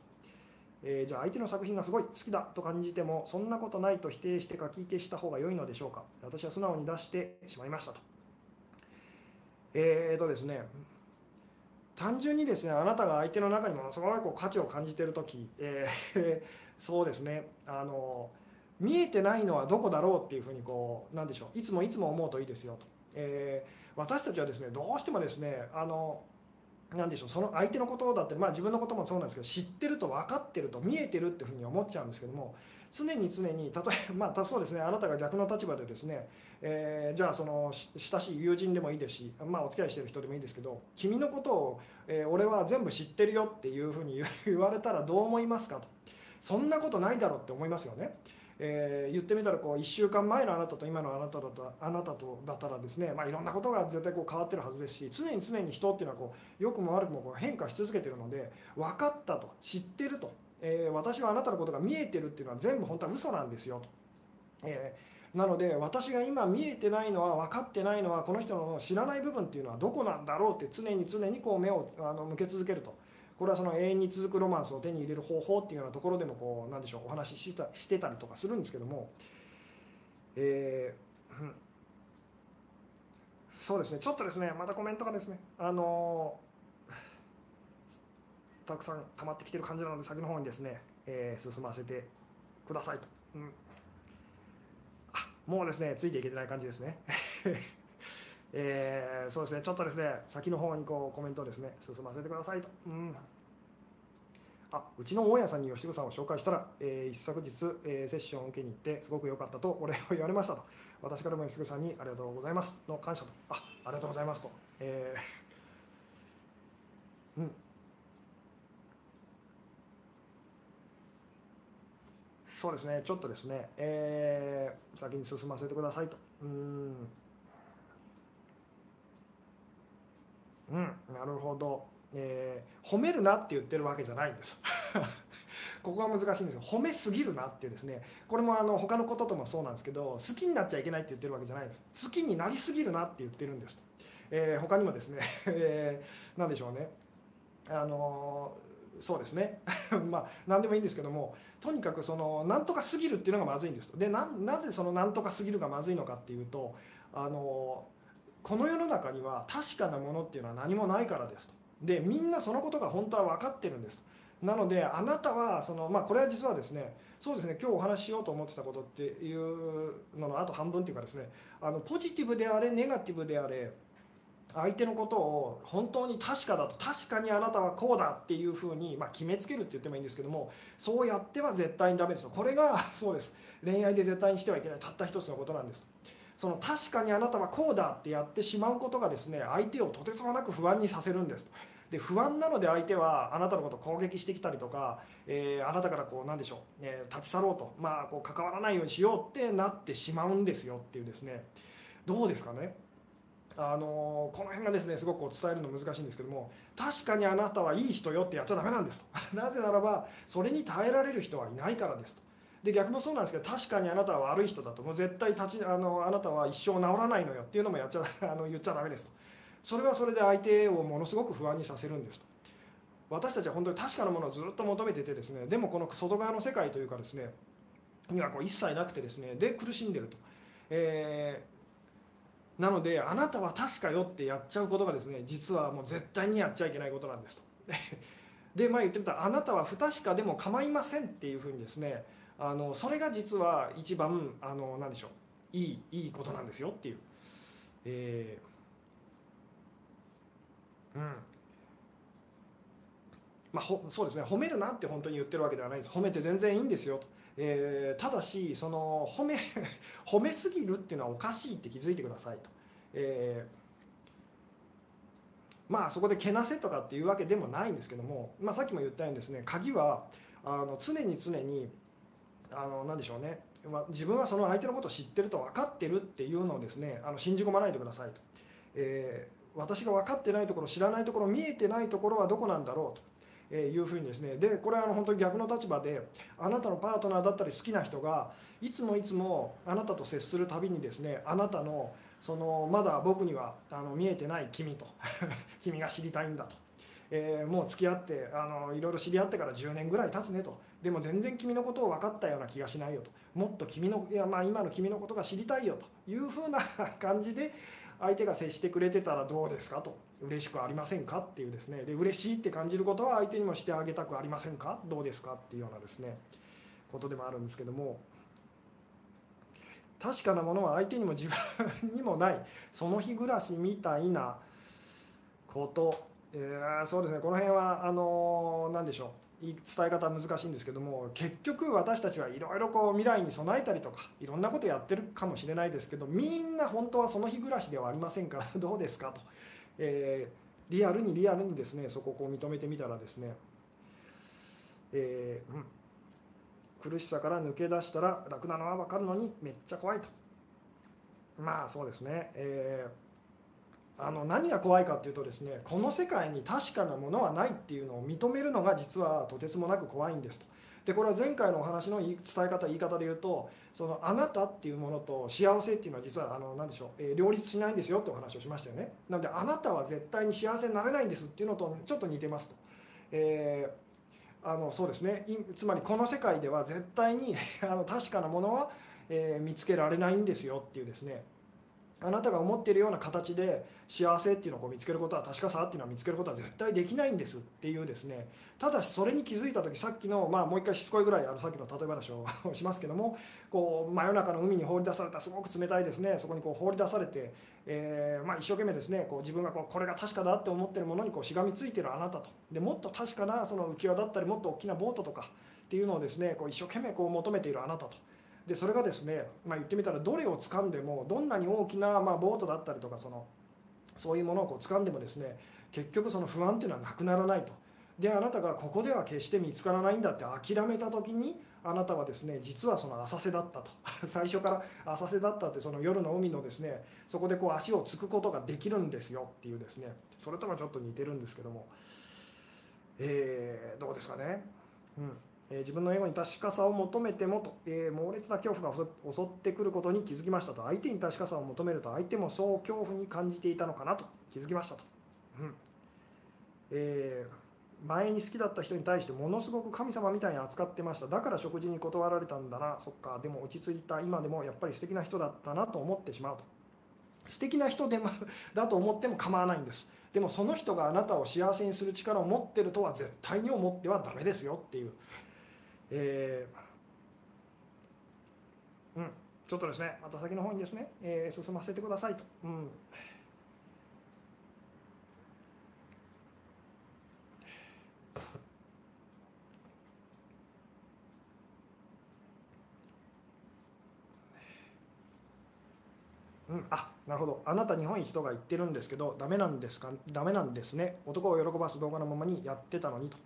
えじゃあ相手の作品がすごい好きだと感じてもそんなことないと否定して書き消した方が良いのでしょうか。私は素直に出してしまいましたと。えーとですね単純にですねあなたが相手の中にものすごいこう価値を感じている時、えー、そうですねあの見えてないのはどこだろうっていうふうにこうなんでしょういつもいつも思うといいですよと、えー、私たちはですねどうしてもですねあのなでしょうその相手のことだって、まあ、自分のこともそうなんですけど知ってると分かってると見えてるっていうふうに思っちゃうんですけども常に常に例えば、まあ、そうですねあなたが逆の立場でですね、えー、じゃあその親しい友人でもいいですし、まあ、お付き合いしてる人でもいいですけど君のことを、えー、俺は全部知ってるよっていうふうに言われたらどう思いますかとそんなことないだろうって思いますよね。えー、言ってみたらこう1週間前のあなたと今のあなただったあなたとだったらですね、まあ、いろんなことが絶対こう変わってるはずですし常に常に人っていうのはこう良くも悪くもこう変化し続けてるので分かったと知ってると、えー、私はあなたのことが見えてるっていうのは全部本当は嘘なんですよと。えー、なので私が今見えてないのは分かってないのはこの人の知らない部分っていうのはどこなんだろうって常に常にこう目をあの向け続けると。これはその永遠に続くロマンスを手に入れる方法っていうようなところでもこうなんでしょうお話ししたしてたりとかするんですけども、えー、うん、そうですね。ちょっとですねまたコメントがですねあのたくさん溜まってきてる感じなので先の方にですね、えー、進ませてくださいと、うん、あもうですねついていけてない感じですね。えー、そうですね。ちょっとですね先の方にこうコメントをですね進ませてくださいと、うん、あうちの大家さんに吉純さんを紹介したら、えー、一昨日、えー、セッションを受けに行ってすごく良かったとお礼を言われましたと。私からも吉純さんにありがとうございます。の感謝と。あありがとうございますと、えー、うん。そうですね。ちょっとですね、えー、先に進ませてくださいと。うん。うん、なるほど、えー、褒めるなって言ってるわけじゃないんです。ここが難しいんですよ。褒めすぎるなっていうですね。これもあの他のことともそうなんですけど好きになっちゃいけないって言ってるわけじゃないんです。好きになりすぎるなって言ってるんです。えー、他にもですね、えー、何でしょうね。あのそうですね。まあ何でもいいんですけどもとにかくその何とかすぎるっていうのがまずいんです。でなぜその何とかすぎるがまずいのかっていうとあのこの世の中には確かなものっていうのは何もないからですと。でみんなそのことが本当は分かってるんです。なのであなたはその、まあ、これは実はですねそうですね今日お話ししようと思ってたことっていうののあと半分っていうかですねあのポジティブであれネガティブであれ相手のことを本当に確かだと確かにあなたはこうだっていうふうに、まあ、決めつけるって言ってもいいんですけどもそうやっては絶対にダメですと。これがそうです。恋愛で絶対にしてはいけないたった一つのことなんですその確かにあなたはこうだってやってしまうことがですね相手をとてつもなく不安にさせるんですで不安なので相手はあなたのことを攻撃してきたりとか、えー、あなたからこうなんでしょう、えー、立ち去ろうと、まあ、こう関わらないようにしようってなってしまうんですよっていうですね。どうですかね?あのこの辺がですねすごく伝えるの難しいんですけども確かにあなたはいい人よってやっちゃだめなんですと。なぜならばそれに耐えられる人はいないからですと。で逆もそうなんですけど確かにあなたは悪い人だと。もう絶対立ちあのあなたは一生治らないのよっていうのもやっちゃ あの言っちゃだめですと。それはそれで相手をものすごく不安にさせるんですと。私たちは本当に確かなものをずっと求めててですねでもこの外側の世界というかですねにはこう一切なくてですねで苦しんでると、えー、なのであなたは確かよってやっちゃうことがですね実はもう絶対にやっちゃいけないことなんですと。でまあ言ってみたあなたは不確かでも構いませんっていうふうにですねあのそれが実は一番あの何でしょう。いいいいことなんですよっていう、えー、うん。まあ、ほそうですね。褒めるなって本当に言ってるわけではないです。褒めて全然いいんですよと、えー、ただしその褒め 褒めすぎるっていうのはおかしいって気づいてくださいと、えー、まあそこでけなせとかっていうわけでもないんですけども、まあ、さっきも言ったようにですね鍵はあの常に常にあの何でしょうね、ま、自分はその相手のことを知ってると分かってるっていうのをですねあの信じ込まないでくださいと、えー、私が分かってないところ知らないところ見えてないところはどこなんだろうと。えいうふうにですね。でこれはあの本当に逆の立場であなたのパートナーだったり好きな人がいつもいつもあなたと接するたびにですねあなたのそのまだ僕にはあの見えてない君と 君が知りたいんだと。えー、もう付き合ってあのいろいろ知り合ってから10年ぐらい経つねと。でも全然君のことを分かったような気がしないよと。もっと君のいや、まあ、今の君のことが知りたいよと。いうふうな感じで相手が接してくれてたらどうですかと。嬉しくありませんかっていうですね。で嬉しいって感じることは相手にもしてあげたくありませんか？どうですかっていうようなですね。ことでもあるんですけども。確かなものは相手にも自分にもない。その日暮らしみたいなこと。えー、そうですね。この辺はあの何でしょう。伝え方は難しいんですけども結局私たちはいろいろこう未来に備えたりとかいろんなことやってるかもしれないですけどみんな本当はその日暮らしではありませんから どうですかと、えー、リアルにリアルにですねそこをこう認めてみたらですね、えー、うん、苦しさから抜け出したら楽なのは分かるのにめっちゃ怖いと。まあそうですね、えーあの何が怖いかっていうとですねこの世界に確かなものはないっていうのを認めるのが実はとてつもなく怖いんですと。でこれは前回のお話の伝え方言い方で言うとそのあなたっていうものと幸せっていうのは実はあの何でしょう、えー、両立しないんですよってお話をしましたよね。なのであなたは絶対に幸せになれないんですっていうのとちょっと似てますと、えー、あのそうですね。つまりこの世界では絶対に あの確かなものは、えー、見つけられないんですよっていうですね。あなたが思っているような形で幸せっていうのをこう見つけることは確かさっていうのは見つけることは絶対できないんですっていうですね。ただしそれに気づいた時さっきの、まあ、もう一回しつこいぐらいあのさっきの例え話をしますけどもこう真夜中の海に放り出されたすごく冷たいですね。そこにこう放り出されて、えーまあ、一生懸命ですねこう自分がこうこれが確かだって思ってるものにこうしがみついてるあなたと。でもっと確かなその浮き輪だったりもっと大きなボートとかっていうのをですねこう一生懸命こう求めているあなたと。でそれがですね、まあ、言ってみたらどれを掴んでもどんなに大きな、まあ、ボートだったりとかそのそういうものをこう掴んでもですね結局その不安っていうのはなくならないと。であなたがここでは決して見つからないんだって諦めた時にあなたはですね実はその浅瀬だったと。最初から浅瀬だったってその夜の海のですねそこでこう足をつくことができるんですよっていうですね。それとはちょっと似てるんですけども。えー、どうですかね。うん。え自分のエゴに確かさを求めてもと、えー、猛烈な恐怖が襲ってくることに気づきましたと。相手に確かさを求めると相手もそう恐怖に感じていたのかなと気づきましたと、うん。えー、前に好きだった人に対してものすごく神様みたいに扱ってました。だから食事に断られたんだな。そっか。でも落ち着いた。今でもやっぱり素敵な人だったなと思ってしまうと。素敵な人でも だと思っても構わないんです。でもその人があなたを幸せにする力を持ってるとは絶対に思ってはダメですよっていう。えー、うん、ちょっとですねまた先の方にですね、えー、進ませてくださいと。うん。うん、あなるほど。あなた日本一とか言ってるんですけどダメなんですか？ダメなんですね。男を喜ばす動画のままにやってたのにと。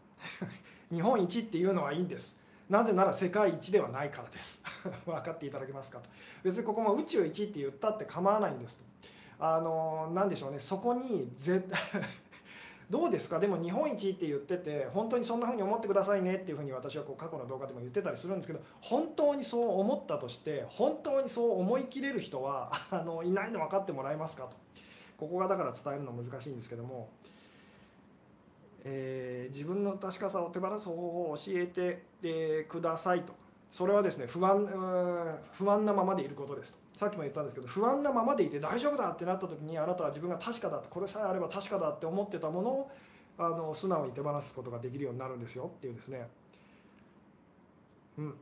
日本一っていうのはいいんです。なぜなら世界一ではないからです。分かっていただけますかと。別にここも宇宙一って言ったって構わないんですと。あの何でしょうね。そこに絶 どうですか？でも日本一って言ってて本当にそんな風に思ってくださいねっていう風に私はこう過去の動画でも言ってたりするんですけど本当にそう思ったとして本当にそう思い切れる人はあのいないの分かってもらえますかと。ここがだから伝えるの難しいんですけども、えー、自分の確かさを手放す方法を教えて、えー、くださいと。それはですね不安不安なままでいることですと。さっきも言ったんですけど不安なままでいて大丈夫だってなった時にあなたは自分が確かだこれさえあれば確かだって思ってたものをあの素直に手放すことができるようになるんですよっていうですね。うん。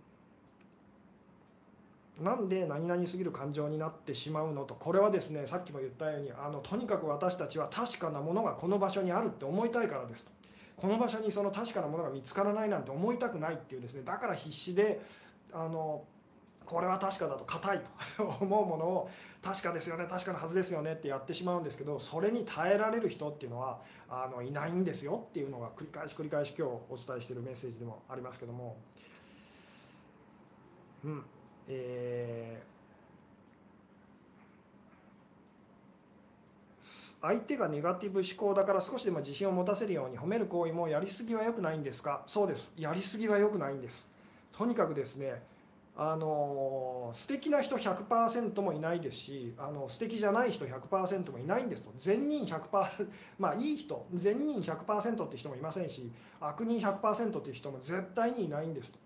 なんで何々すぎる感情になってしまうのとこれはですねさっきも言ったようにあのとにかく私たちは確かなものがこの場所にあるって思いたいからですと。この場所にその確かなものが見つからないなんて思いたくないっていうですねだから必死であのこれは確かだと硬いと 思うものを確かですよね確かなはずですよねってやってしまうんですけどそれに耐えられる人っていうのはあのいないんですよっていうのが繰り返し繰り返し今日お伝えしてるメッセージでもありますけども。うん。えー、相手がネガティブ思考だから少しでも自信を持たせるように褒める行為もやりすぎは良くないんですか？そうです。やりすぎは良くないんです。とにかくですねあの素敵な人100%もいないですしあの素敵じゃない人100%もいないんですと。善人100% まあいい人善人100%って人もいませんし悪人100%っていう人も絶対にいないんですと。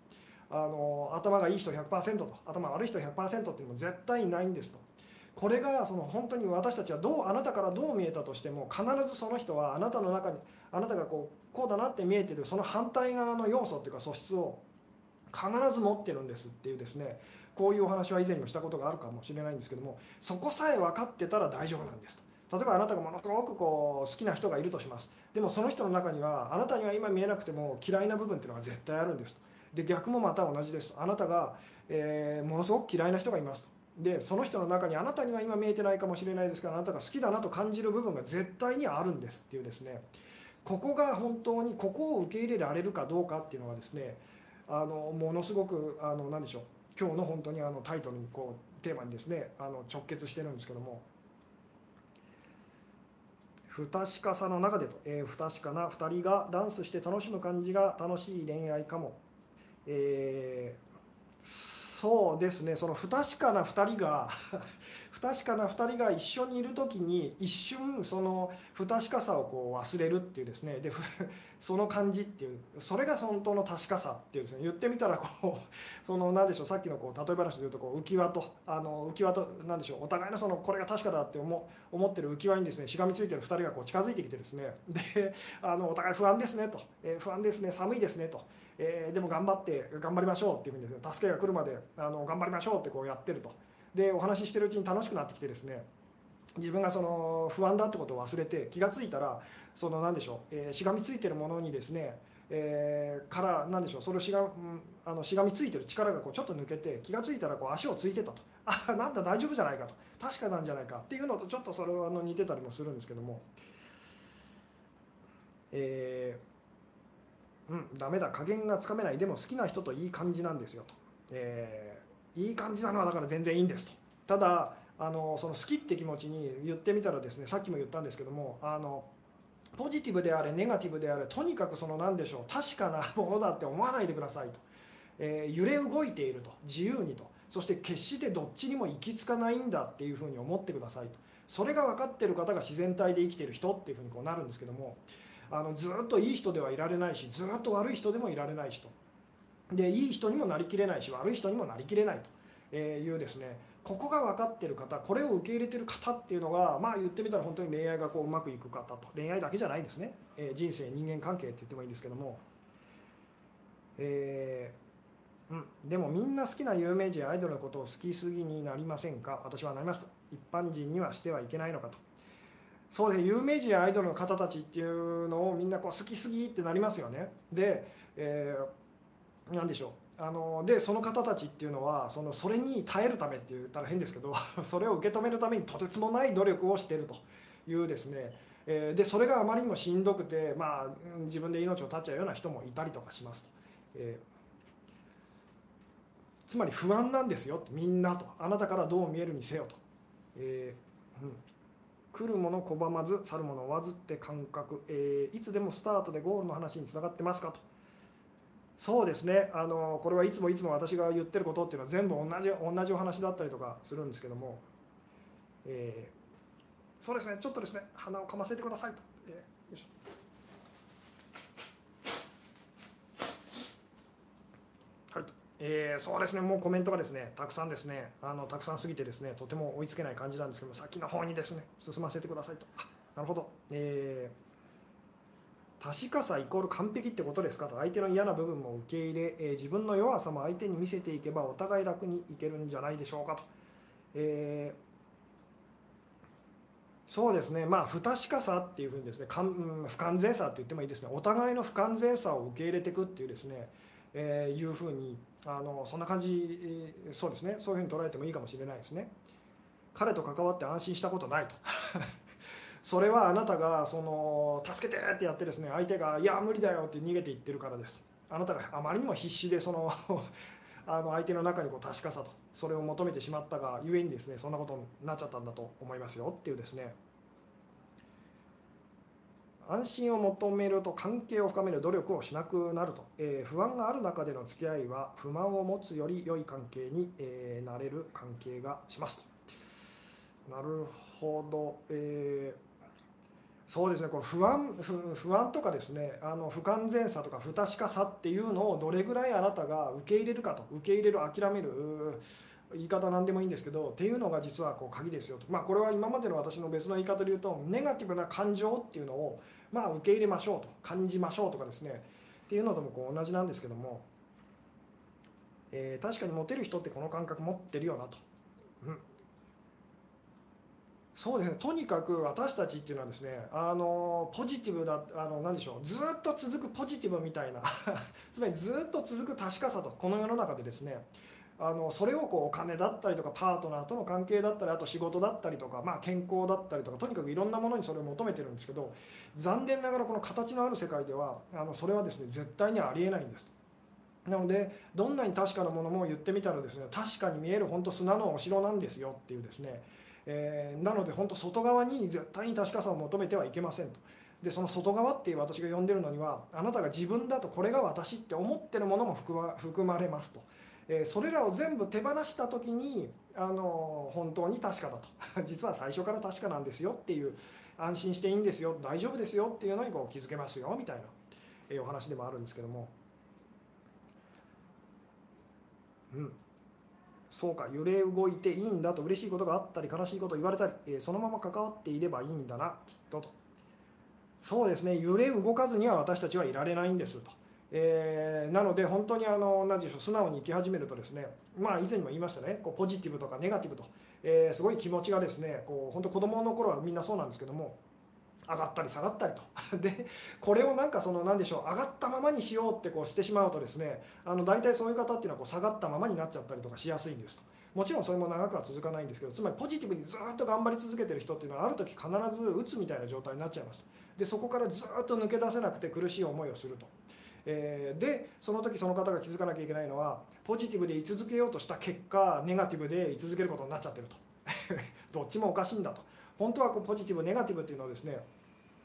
あの頭がいい人100%と頭悪い人100%っていうのも絶対ないんですと。これがその本当に私たちはどうあなたからどう見えたとしても必ずその人はあなたの中にあなたがこうこうだなって見えてるその反対側の要素っていうか素質を必ず持ってるんですっていうですねこういうお話は以前にもしたことがあるかもしれないんですけどもそこさえ分かってたら大丈夫なんですと。例えばあなたがものすごくこう好きな人がいるとします。でもその人の中にはあなたには今見えなくても嫌いな部分っていうのが絶対あるんですと。で逆もまた同じですあなたが、えー、ものすごく嫌いな人がいますと。でその人の中にあなたには今見えてないかもしれないですからあなたが好きだなと感じる部分が絶対にあるんですっていうですね。ここが本当にここを受け入れられるかどうかっていうのはですねあのものすごくあの何でしょう。今日の本当にあのタイトルにこうテーマにですねあの直結してるんですけども。不確かさの中でと、えー、不確かな2人がダンスして楽しむ感じが楽しい恋愛かも、えー、そうですね。その不確かな2人が 不確かな2人が一緒にいる時に一瞬その不確かさをこう忘れるっていうですね。で その感じっていうそれが本当の確かさっていうですね。言ってみたらこう その何でしょう。さっきのこう例え話で言うとこう浮き輪とあの浮き輪と何でしょう。お互いのそのこれが確かだって思思ってる浮き輪にですねしがみついてる2人がこう近づいてきてですね。であのお互い不安ですねと、え、不安ですね。寒いですねと、えー、でも頑張って頑張りましょうっていうふうにですね助けが来るまであの頑張りましょうってこうやってると。でお話ししてるうちに楽しくなってきてですね自分がその不安だってことを忘れて気が付いたらその何でしょう、えー、しがみついてるものにですね、えー、から何でしょうそれをしが,、うん、あのしがみついてる力がこうちょっと抜けて気が付いたらこう足をついてたと。あなんだ大丈夫じゃないかと。確かなんじゃないかっていうのとちょっとそれはあの似てたりもするんですけども。えー、うんダメだ。加減がつかめない。でも好きな人といい感じなんですよと。えーいい感じなのはだから全然いいんですと。ただあのその好きって気持ちに言ってみたらですねさっきも言ったんですけどもあのポジティブであれネガティブであれとにかくその何でしょう確かなものだって思わないでくださいと、えー、揺れ動いていると。自由にと。そして決してどっちにも行き着かないんだっていうふうに思ってくださいと。それが分かってる方が自然体で生きてる人っていうふうにこうなるんですけどもあのずっといい人ではいられないしずっと悪い人でもいられない人でいい人にもなりきれないし悪い人にもなりきれないと。いうですね。ここが分かっている方これを受け入れている方っていうのがまあ言ってみたら本当に恋愛がこううまくいく方と。恋愛だけじゃないですね、え人生人間関係って言ってもいいんですけども、えー、うん、でもみんな好きな有名人アイドルのことを好きすぎになりませんか？私はなります一般人にはしてはいけないのかと。そうですね有名人やアイドルの方たちっていうのをみんなこう好きすぎってなりますよね。で、えー何でしょう。あのでその方たちっていうのはそのそれに耐えるためって言ったら変ですけど それを受け止めるためにとてつもない努力をしてるというですね。えでそれがあまりにもしんどくて、まあ、自分で命を絶っちゃうような人もいたりとかしますと、えー、つまり不安なんですよみんなと。あなたからどう見えるにせよと、えーうん、来るもの拒まず去るものわずって感覚、えー、いつでもスタートでゴールの話につながってますかと。そうですね。あのこれはいつもいつも私が言ってることっていうのは全部同じ同じお話だったりとかするんですけども、えーそうですね。ちょっとですね鼻をかませてくださいと、えー、よいしょはいえー、そうですね。もうコメントがですねたくさんですね。あのたくさんすぎてですねとても追いつけない感じなんですけど先の方にですね進ませてくださいと。なるほど。えー、確かさイコール完璧ってことですか？と相手の嫌な部分も受け入れ、えー、自分の弱さも相手に見せていけばお互い楽にいけるんじゃないでしょうかと、えーそうですね。まあ不確かさっていうふうにですね不完全さって言ってもいいですね。お互いの不完全さを受け入れていくっていうですね、えー、いうふうにあのそんな感じ、そうですね。そういうふうに捉えてもいいかもしれないですね。彼と関わって安心したことないと。それはあなたがその助けてってやってですね相手がいや無理だよって逃げていってるからですあなたがあまりにも必死でその あの相手の中にこう確かさとそれを求めてしまったがゆえにですねそんなことになっちゃったんだと思いますよっていうですね。安心を求めると関係を深める努力をしなくなると、えー、不安がある中での付き合いは不満を持つより良い関係に、えー、なれる関係がしますと。なるほど、えーそうですね。この不安不安とかですねあの不完全さとか不確かさっていうのをどれぐらいあなたが受け入れるかと受け入れる諦める言い方何でもいいんですけどっていうのが実はこう鍵ですよと、まあ、これは今までの私の別の言い方で言うとネガティブな感情っていうのをまあ受け入れましょうと感じましょうとかですね。っていうのともこう同じなんですけども、えー、確かにモテる人ってこの感覚持ってるよなと。うん。そうですね。とにかく私たちっていうのはですねあのポジティブだあの何でしょう。ずっと続くポジティブみたいな。つまりずっと続く確かさとこの世の中でですね。あのそれをこうお金だったりとかパートナーとの関係だったりあと仕事だったりとか、まあ、健康だったりとかとにかくいろんなものにそれを求めてるんですけど残念ながらこの形のある世界ではあのそれはですね絶対にありえないんです。なのでどんなに確かなものも言ってみたらですね確かに見える本当砂のお城なんですよっていうですねえー、なので本当外側に絶対に確かさを求めてはいけませんと。でその外側っていう私が呼んでるのにはあなたが自分だとこれが私って思ってるものも含まれますと、え、それらを全部手放した時にあの本当に確かだと。実は最初から確かなんですよっていう安心していいんですよ大丈夫ですよっていうのにこう気づけますよみたいな、え、お話でもあるんですけども。うん。そうか揺れ動いていいんだと嬉しいことがあったり悲しいこと言われたり、え、そのまま関わっていればいいんだなきっとと。そうですね揺れ動かずには私たちはいられないんですと、えー、なので本当にあの何でしょう素直に生き始めるとですねまあ以前にも言いましたねこうポジティブとかネガティブと、えー、すごい気持ちがですねこう本当子供の頃はみんなそうなんですけども上がったり下がったりと。でこれをなんかその何でしょう上がったままにしようってこうしてしまうとですねあの大体そういう方っていうのはこう下がったままになっちゃったりとかしやすいんですと。もちろんそれも長くは続かないんですけどつまりポジティブにずっと頑張り続けてる人っていうのはある時必ずうつみたいな状態になっちゃいます。でそこからずっと抜け出せなくて苦しい思いをすると。えー、でその時その方が気づかなきゃいけないのはポジティブで居続けようとした結果ネガティブで居続けることになっちゃってると。どっちもおかしいんだと。本当はこうポジティブネガティブっていうのはですね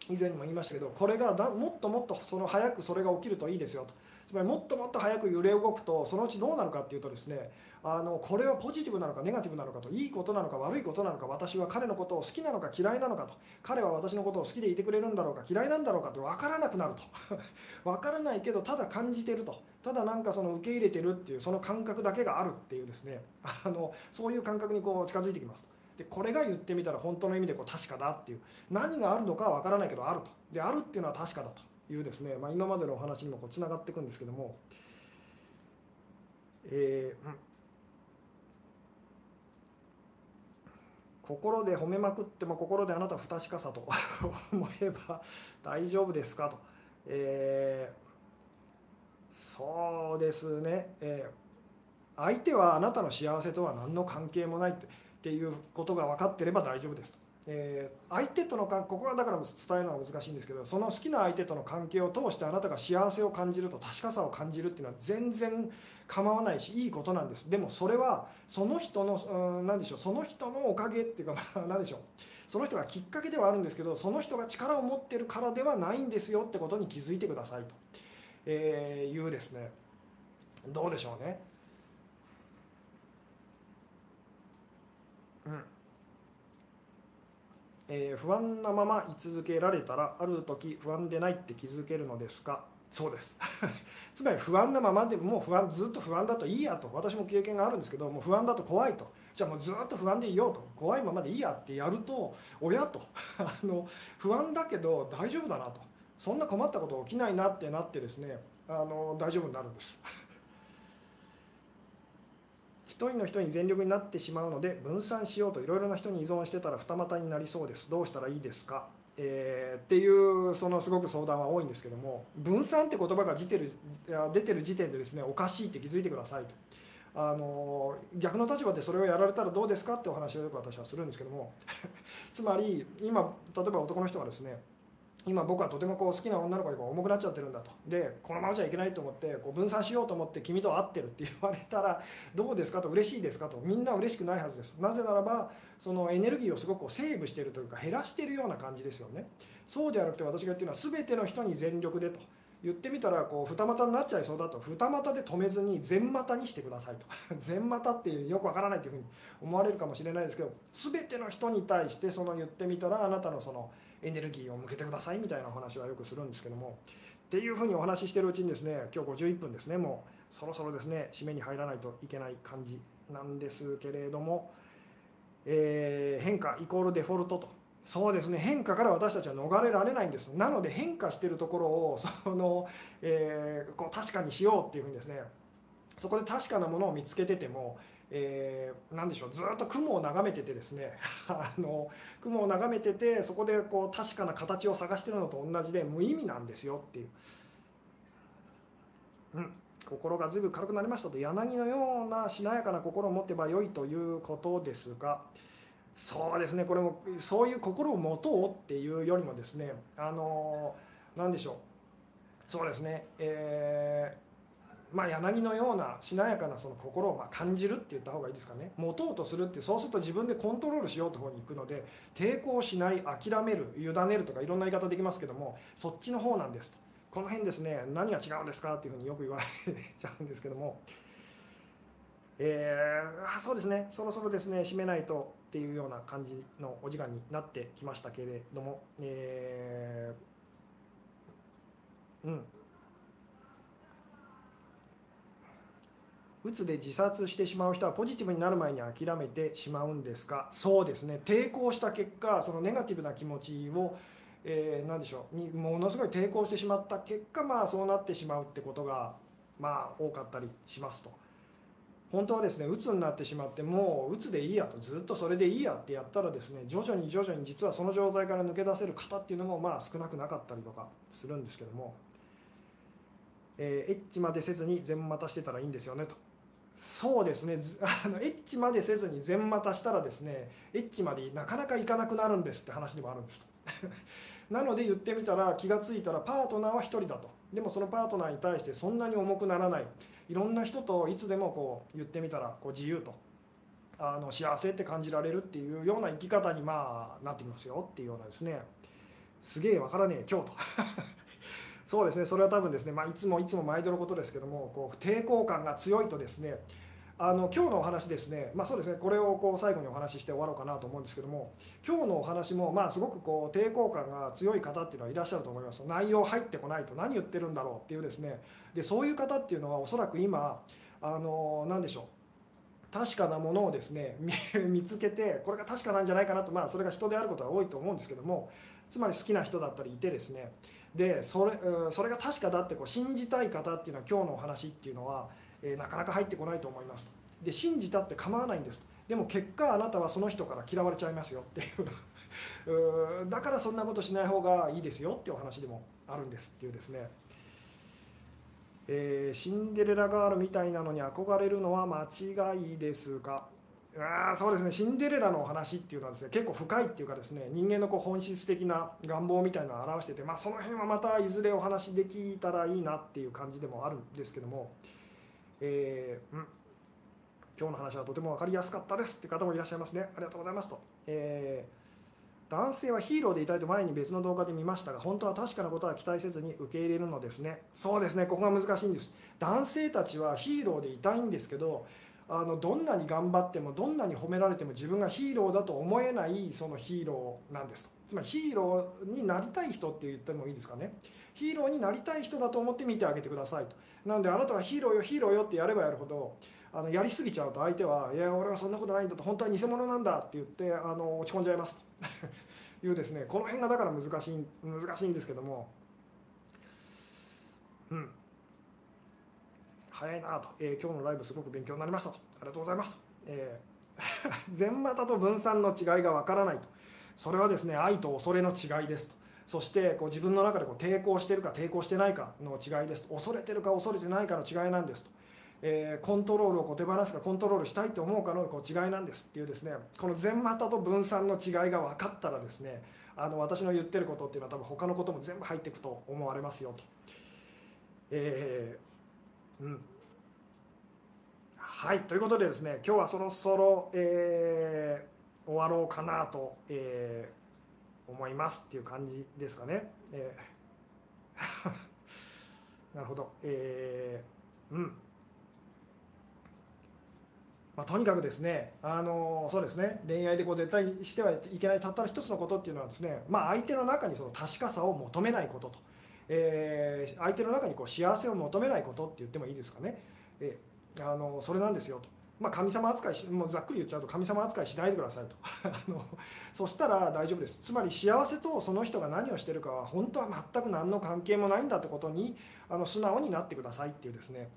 以前にも言いましたけどこれがもっともっとその早くそれが起きるといいですよと。つまりもっともっと早く揺れ動くとそのうちどうなるかっていうとですねあのこれはポジティブなのかネガティブなのかといいことなのか悪いことなのか私は彼のことを好きなのか嫌いなのかと彼は私のことを好きでいてくれるんだろうか嫌いなんだろうかって分からなくなると。分からないけどただ感じてると。ただなんかその受け入れてるっていうその感覚だけがあるっていうですね。あのそういう感覚にこう近づいてきますと。でこれが言ってみたら本当の意味でこう確かだっていう。何があるのかは分からないけどあると。であるっていうのは確かだというですね、まあ、今までのお話にもつながっていくんですけども、えー、うん、心で褒めまくっても心であなた不確かさと 思えば大丈夫ですかと、えー、そうですね、えー、相手はあなたの幸せとは何の関係もないってっていうことが分かってれば大丈夫ですと。えー、相手との関ここはだから伝えるのは難しいんですけどその好きな相手との関係を通してあなたが幸せを感じると確かさを感じるっていうのは全然構わないしいいことなんです。でもそれはその人の何でしょうその人のおかげっていうかまあ何でしょう。その人がきっかけではあるんですけどその人が力を持ってるからではないんですよってことに気づいてくださいと、えー、いうですね。どうでしょうね。うん。えー、不安なまま居続けられたらある時不安でないって気づけるのですか？そうです。つまり不安なままでもう不安ずっと不安だといいやと。私も経験があるんですけどもう不安だと怖いと。じゃあもうずっと不安でいようと。怖いままでいいやってやると親と。あの不安だけど大丈夫だなと。そんな困ったこと起きないなってなってですねあの大丈夫になるんです。一人の人に全力になってしまうので分散しようといろいろな人に依存してたら二股になりそうです。どうしたらいいですか、えー、っていうそのすごく相談は多いんですけども分散って言葉が出てる出てる時点でですねおかしいって気づいてくださいと。あの逆の立場でそれをやられたらどうですかってお話をよく私はするんですけども つまり今例えば男の人がですね今僕はとてもこう好きな女の子にこう重くなっちゃってるんだと。でこのままじゃいけないと思ってこう分散しようと思って君と会ってるって言われたら どうですかと嬉しいですかと。みんな嬉しくないはずです。なぜならばそのエネルギーをすごくセーブしてるというか減らしてるような感じですよね。そうではなくて私が言ってるのは全ての人に全力でと。言ってみたらこう二股になっちゃいそうだと。二股で止めずに全股にしてくださいと。全股っていうよくわからないというふうに思われるかもしれないですけど全ての人に対してその言ってみたらあなたのそのエネルギーを向けてくださいみたいなお話はよくするんですけどもっていうふうにお話ししてるうちにですね今日51分ですねもうそろそろですね締めに入らないといけない感じなんですけれども、えー、変化イコールデフォルトと。そうですね変化から私たちは逃れられないんです。なので変化してるところを その、えー、こう確かにしようっていうふうにですねそこで確かなものを見つけててもえー、何でしょうずっと雲を眺めててですね あの雲を眺めててそこでこう確かな形を探してるのと同じで無意味なんですよっていう、うん、心がずいぶん軽くなりましたと。柳のようなしなやかな心を持てばよいということですがそうですねこれもそういう心を持とうっていうよりもですねあの何でしょう。そうですねえーまあ、柳のようなしなやかなその心をま感じるって言った方がいいですかね。持とうとするってそうすると自分でコントロールしようという方に行くので抵抗しない諦める委ねるとかいろんな言い方できますけどもそっちの方なんですと。この辺ですね何が違うんですかっていうふうによく言われちゃうんですけども。えー、あそうですね。そろそろですね締めないとっていうような感じのお時間になってきましたけれども。えー、うん。うつで自殺してしまう人はポジティブになる前に諦めてしまうんですか？そうですね。抵抗した結果そのネガティブな気持ちを、えー、何でしょう？にものすごい抵抗してしまった結果まあそうなってしまうってことがまあ多かったりしますと。本当はですねうつになってしまってもううつでいいやとずっとそれでいいやってやったらですね徐々に徐々に実はその状態から抜け出せる方っていうのもまあ少なくなかったりとかするんですけども、えー、エッチまでせずに全股してたらいいんですよねと。そうですね。あのエッチまでせずに全股したらですねエッチまでなかなかいかなくなるんですって話でもあるんです。なので言ってみたら気が付いたらパートナーは1人だと。でもそのパートナーに対してそんなに重くならない。いろんな人といつでもこう言ってみたらこう自由と。あの幸せって感じられるっていうような生き方にまあなってきますよっていうようなですね。すげえわからねえ今日と。そうですね。それは多分ですね、まあ、いつもいつも毎度のことですけどもこう抵抗感が強いとですねあの今日のお話ですね、まあ、そうですねこれをこう最後にお話しして終わろうかなと思うんですけども今日のお話もまあすごくこう抵抗感が強い方っていうのはいらっしゃると思います。内容入ってこないと何言ってるんだろうっていうですねでそういう方っていうのはおそらく今あの何でしょう確かなものをですね 見つけてこれが確かなんじゃないかなとまあそれが人であることは多いと思うんですけどもつまり好きな人だったりいてですね。でそれそれが確かだってこう信じたい方っていうのは今日のお話っていうのは、えー、なかなか入ってこないと思います。で信じたって構わないんです。でも結果あなたはその人から嫌われちゃいますよっていう。だからそんなことしない方がいいですよっていうお話でもあるんですっていうですね。えーシンデレラガールみたいなのに憧れるのは間違いですかあそうですね。シンデレラの話っていうのはですね結構深いっていうかですね人間のこう本質的な願望みたいなのを表してて、まあ、その辺はまたいずれお話できたらいいなっていう感じでもあるんですけども、えーうん、今日の話はとても分かりやすかったですって方もいらっしゃいますね。ありがとうございますと。えー男性はヒーローでいたいと前に別の動画で見ましたが本当は確かなことは期待せずに受け入れるのですね。そうですね。ここが難しいんです。男性たちはヒーローでいたいんですけどあのどんなに頑張ってもどんなに褒められても自分がヒーローだと思えないそのヒーローなんですと。つまりヒーローになりたい人って言ってもいいですかね。ヒーローになりたい人だと思って見てあげてくださいと。なのであなたはヒーローよヒーローよってやればやるほどあのやりすぎちゃうと相手はいや俺はそんなことないんだと本当は偽物なんだって言ってあの落ち込んじゃいますと。いうですねこの辺がだから難しい難しいんですけども。うん。早いなと、えー今日のライブすごく勉強になりましたと。ありがとうございますと、えー 全股と分散の違いがわからないと。それはですね愛と恐れの違いですと。そしてこう自分の中でこう抵抗してるか抵抗してないかの違いですと。恐れてるか恐れてないかの違いなんですと、えーコントロールをこう手放すかコントロールしたいと思うかのこう違いなんですっていうですね。この全股と分散の違いが分かったらですねあの私の言ってることっていうのは多分他のことも全部入っていくと思われますよと。えーうん。はいということでですね今日はそろそろ、えー終わろうかなと、えー思いますっていう感じですかね。えー なるほど。えーうんまあ、とにかくですね、あのそうですね恋愛でこう絶対にしてはいけないたったの一つのことっていうのはですね、まあ、相手の中にその確かさを求めないことと、えー相手の中にこう幸せを求めないことって言ってもいいですかね、えーあのそれなんですよと。まあ、神様扱いしもうざっくり言っちゃうと神様扱いしないでくださいと。あのそしたら大丈夫です。つまり幸せとその人が何をしてるかは本当は全く何の関係もないんだってことにあの素直になってくださいっていうですね。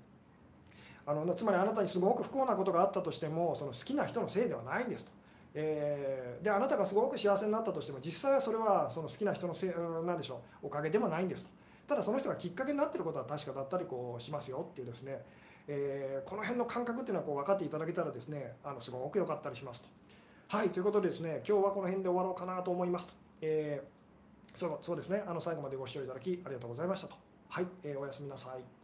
あのつまりあなたにすごく不幸なことがあったとしてもその好きな人のせいではないんですと。えーであなたがすごく幸せになったとしても実際はそれはその好きな人のせいなんでしょうおかげでもないんですと。ただその人がきっかけになってることは確かだったりこうしますよっていうですね、えーこの辺の感覚っていうのはこう分かっていただけたらですねあのすごく良かったりしますと。はいということでですね今日はこの辺で終わろうかなと思いますと。えーそうそうですねあの最後までご視聴いただきありがとうございましたと。はい、えーおやすみなさい。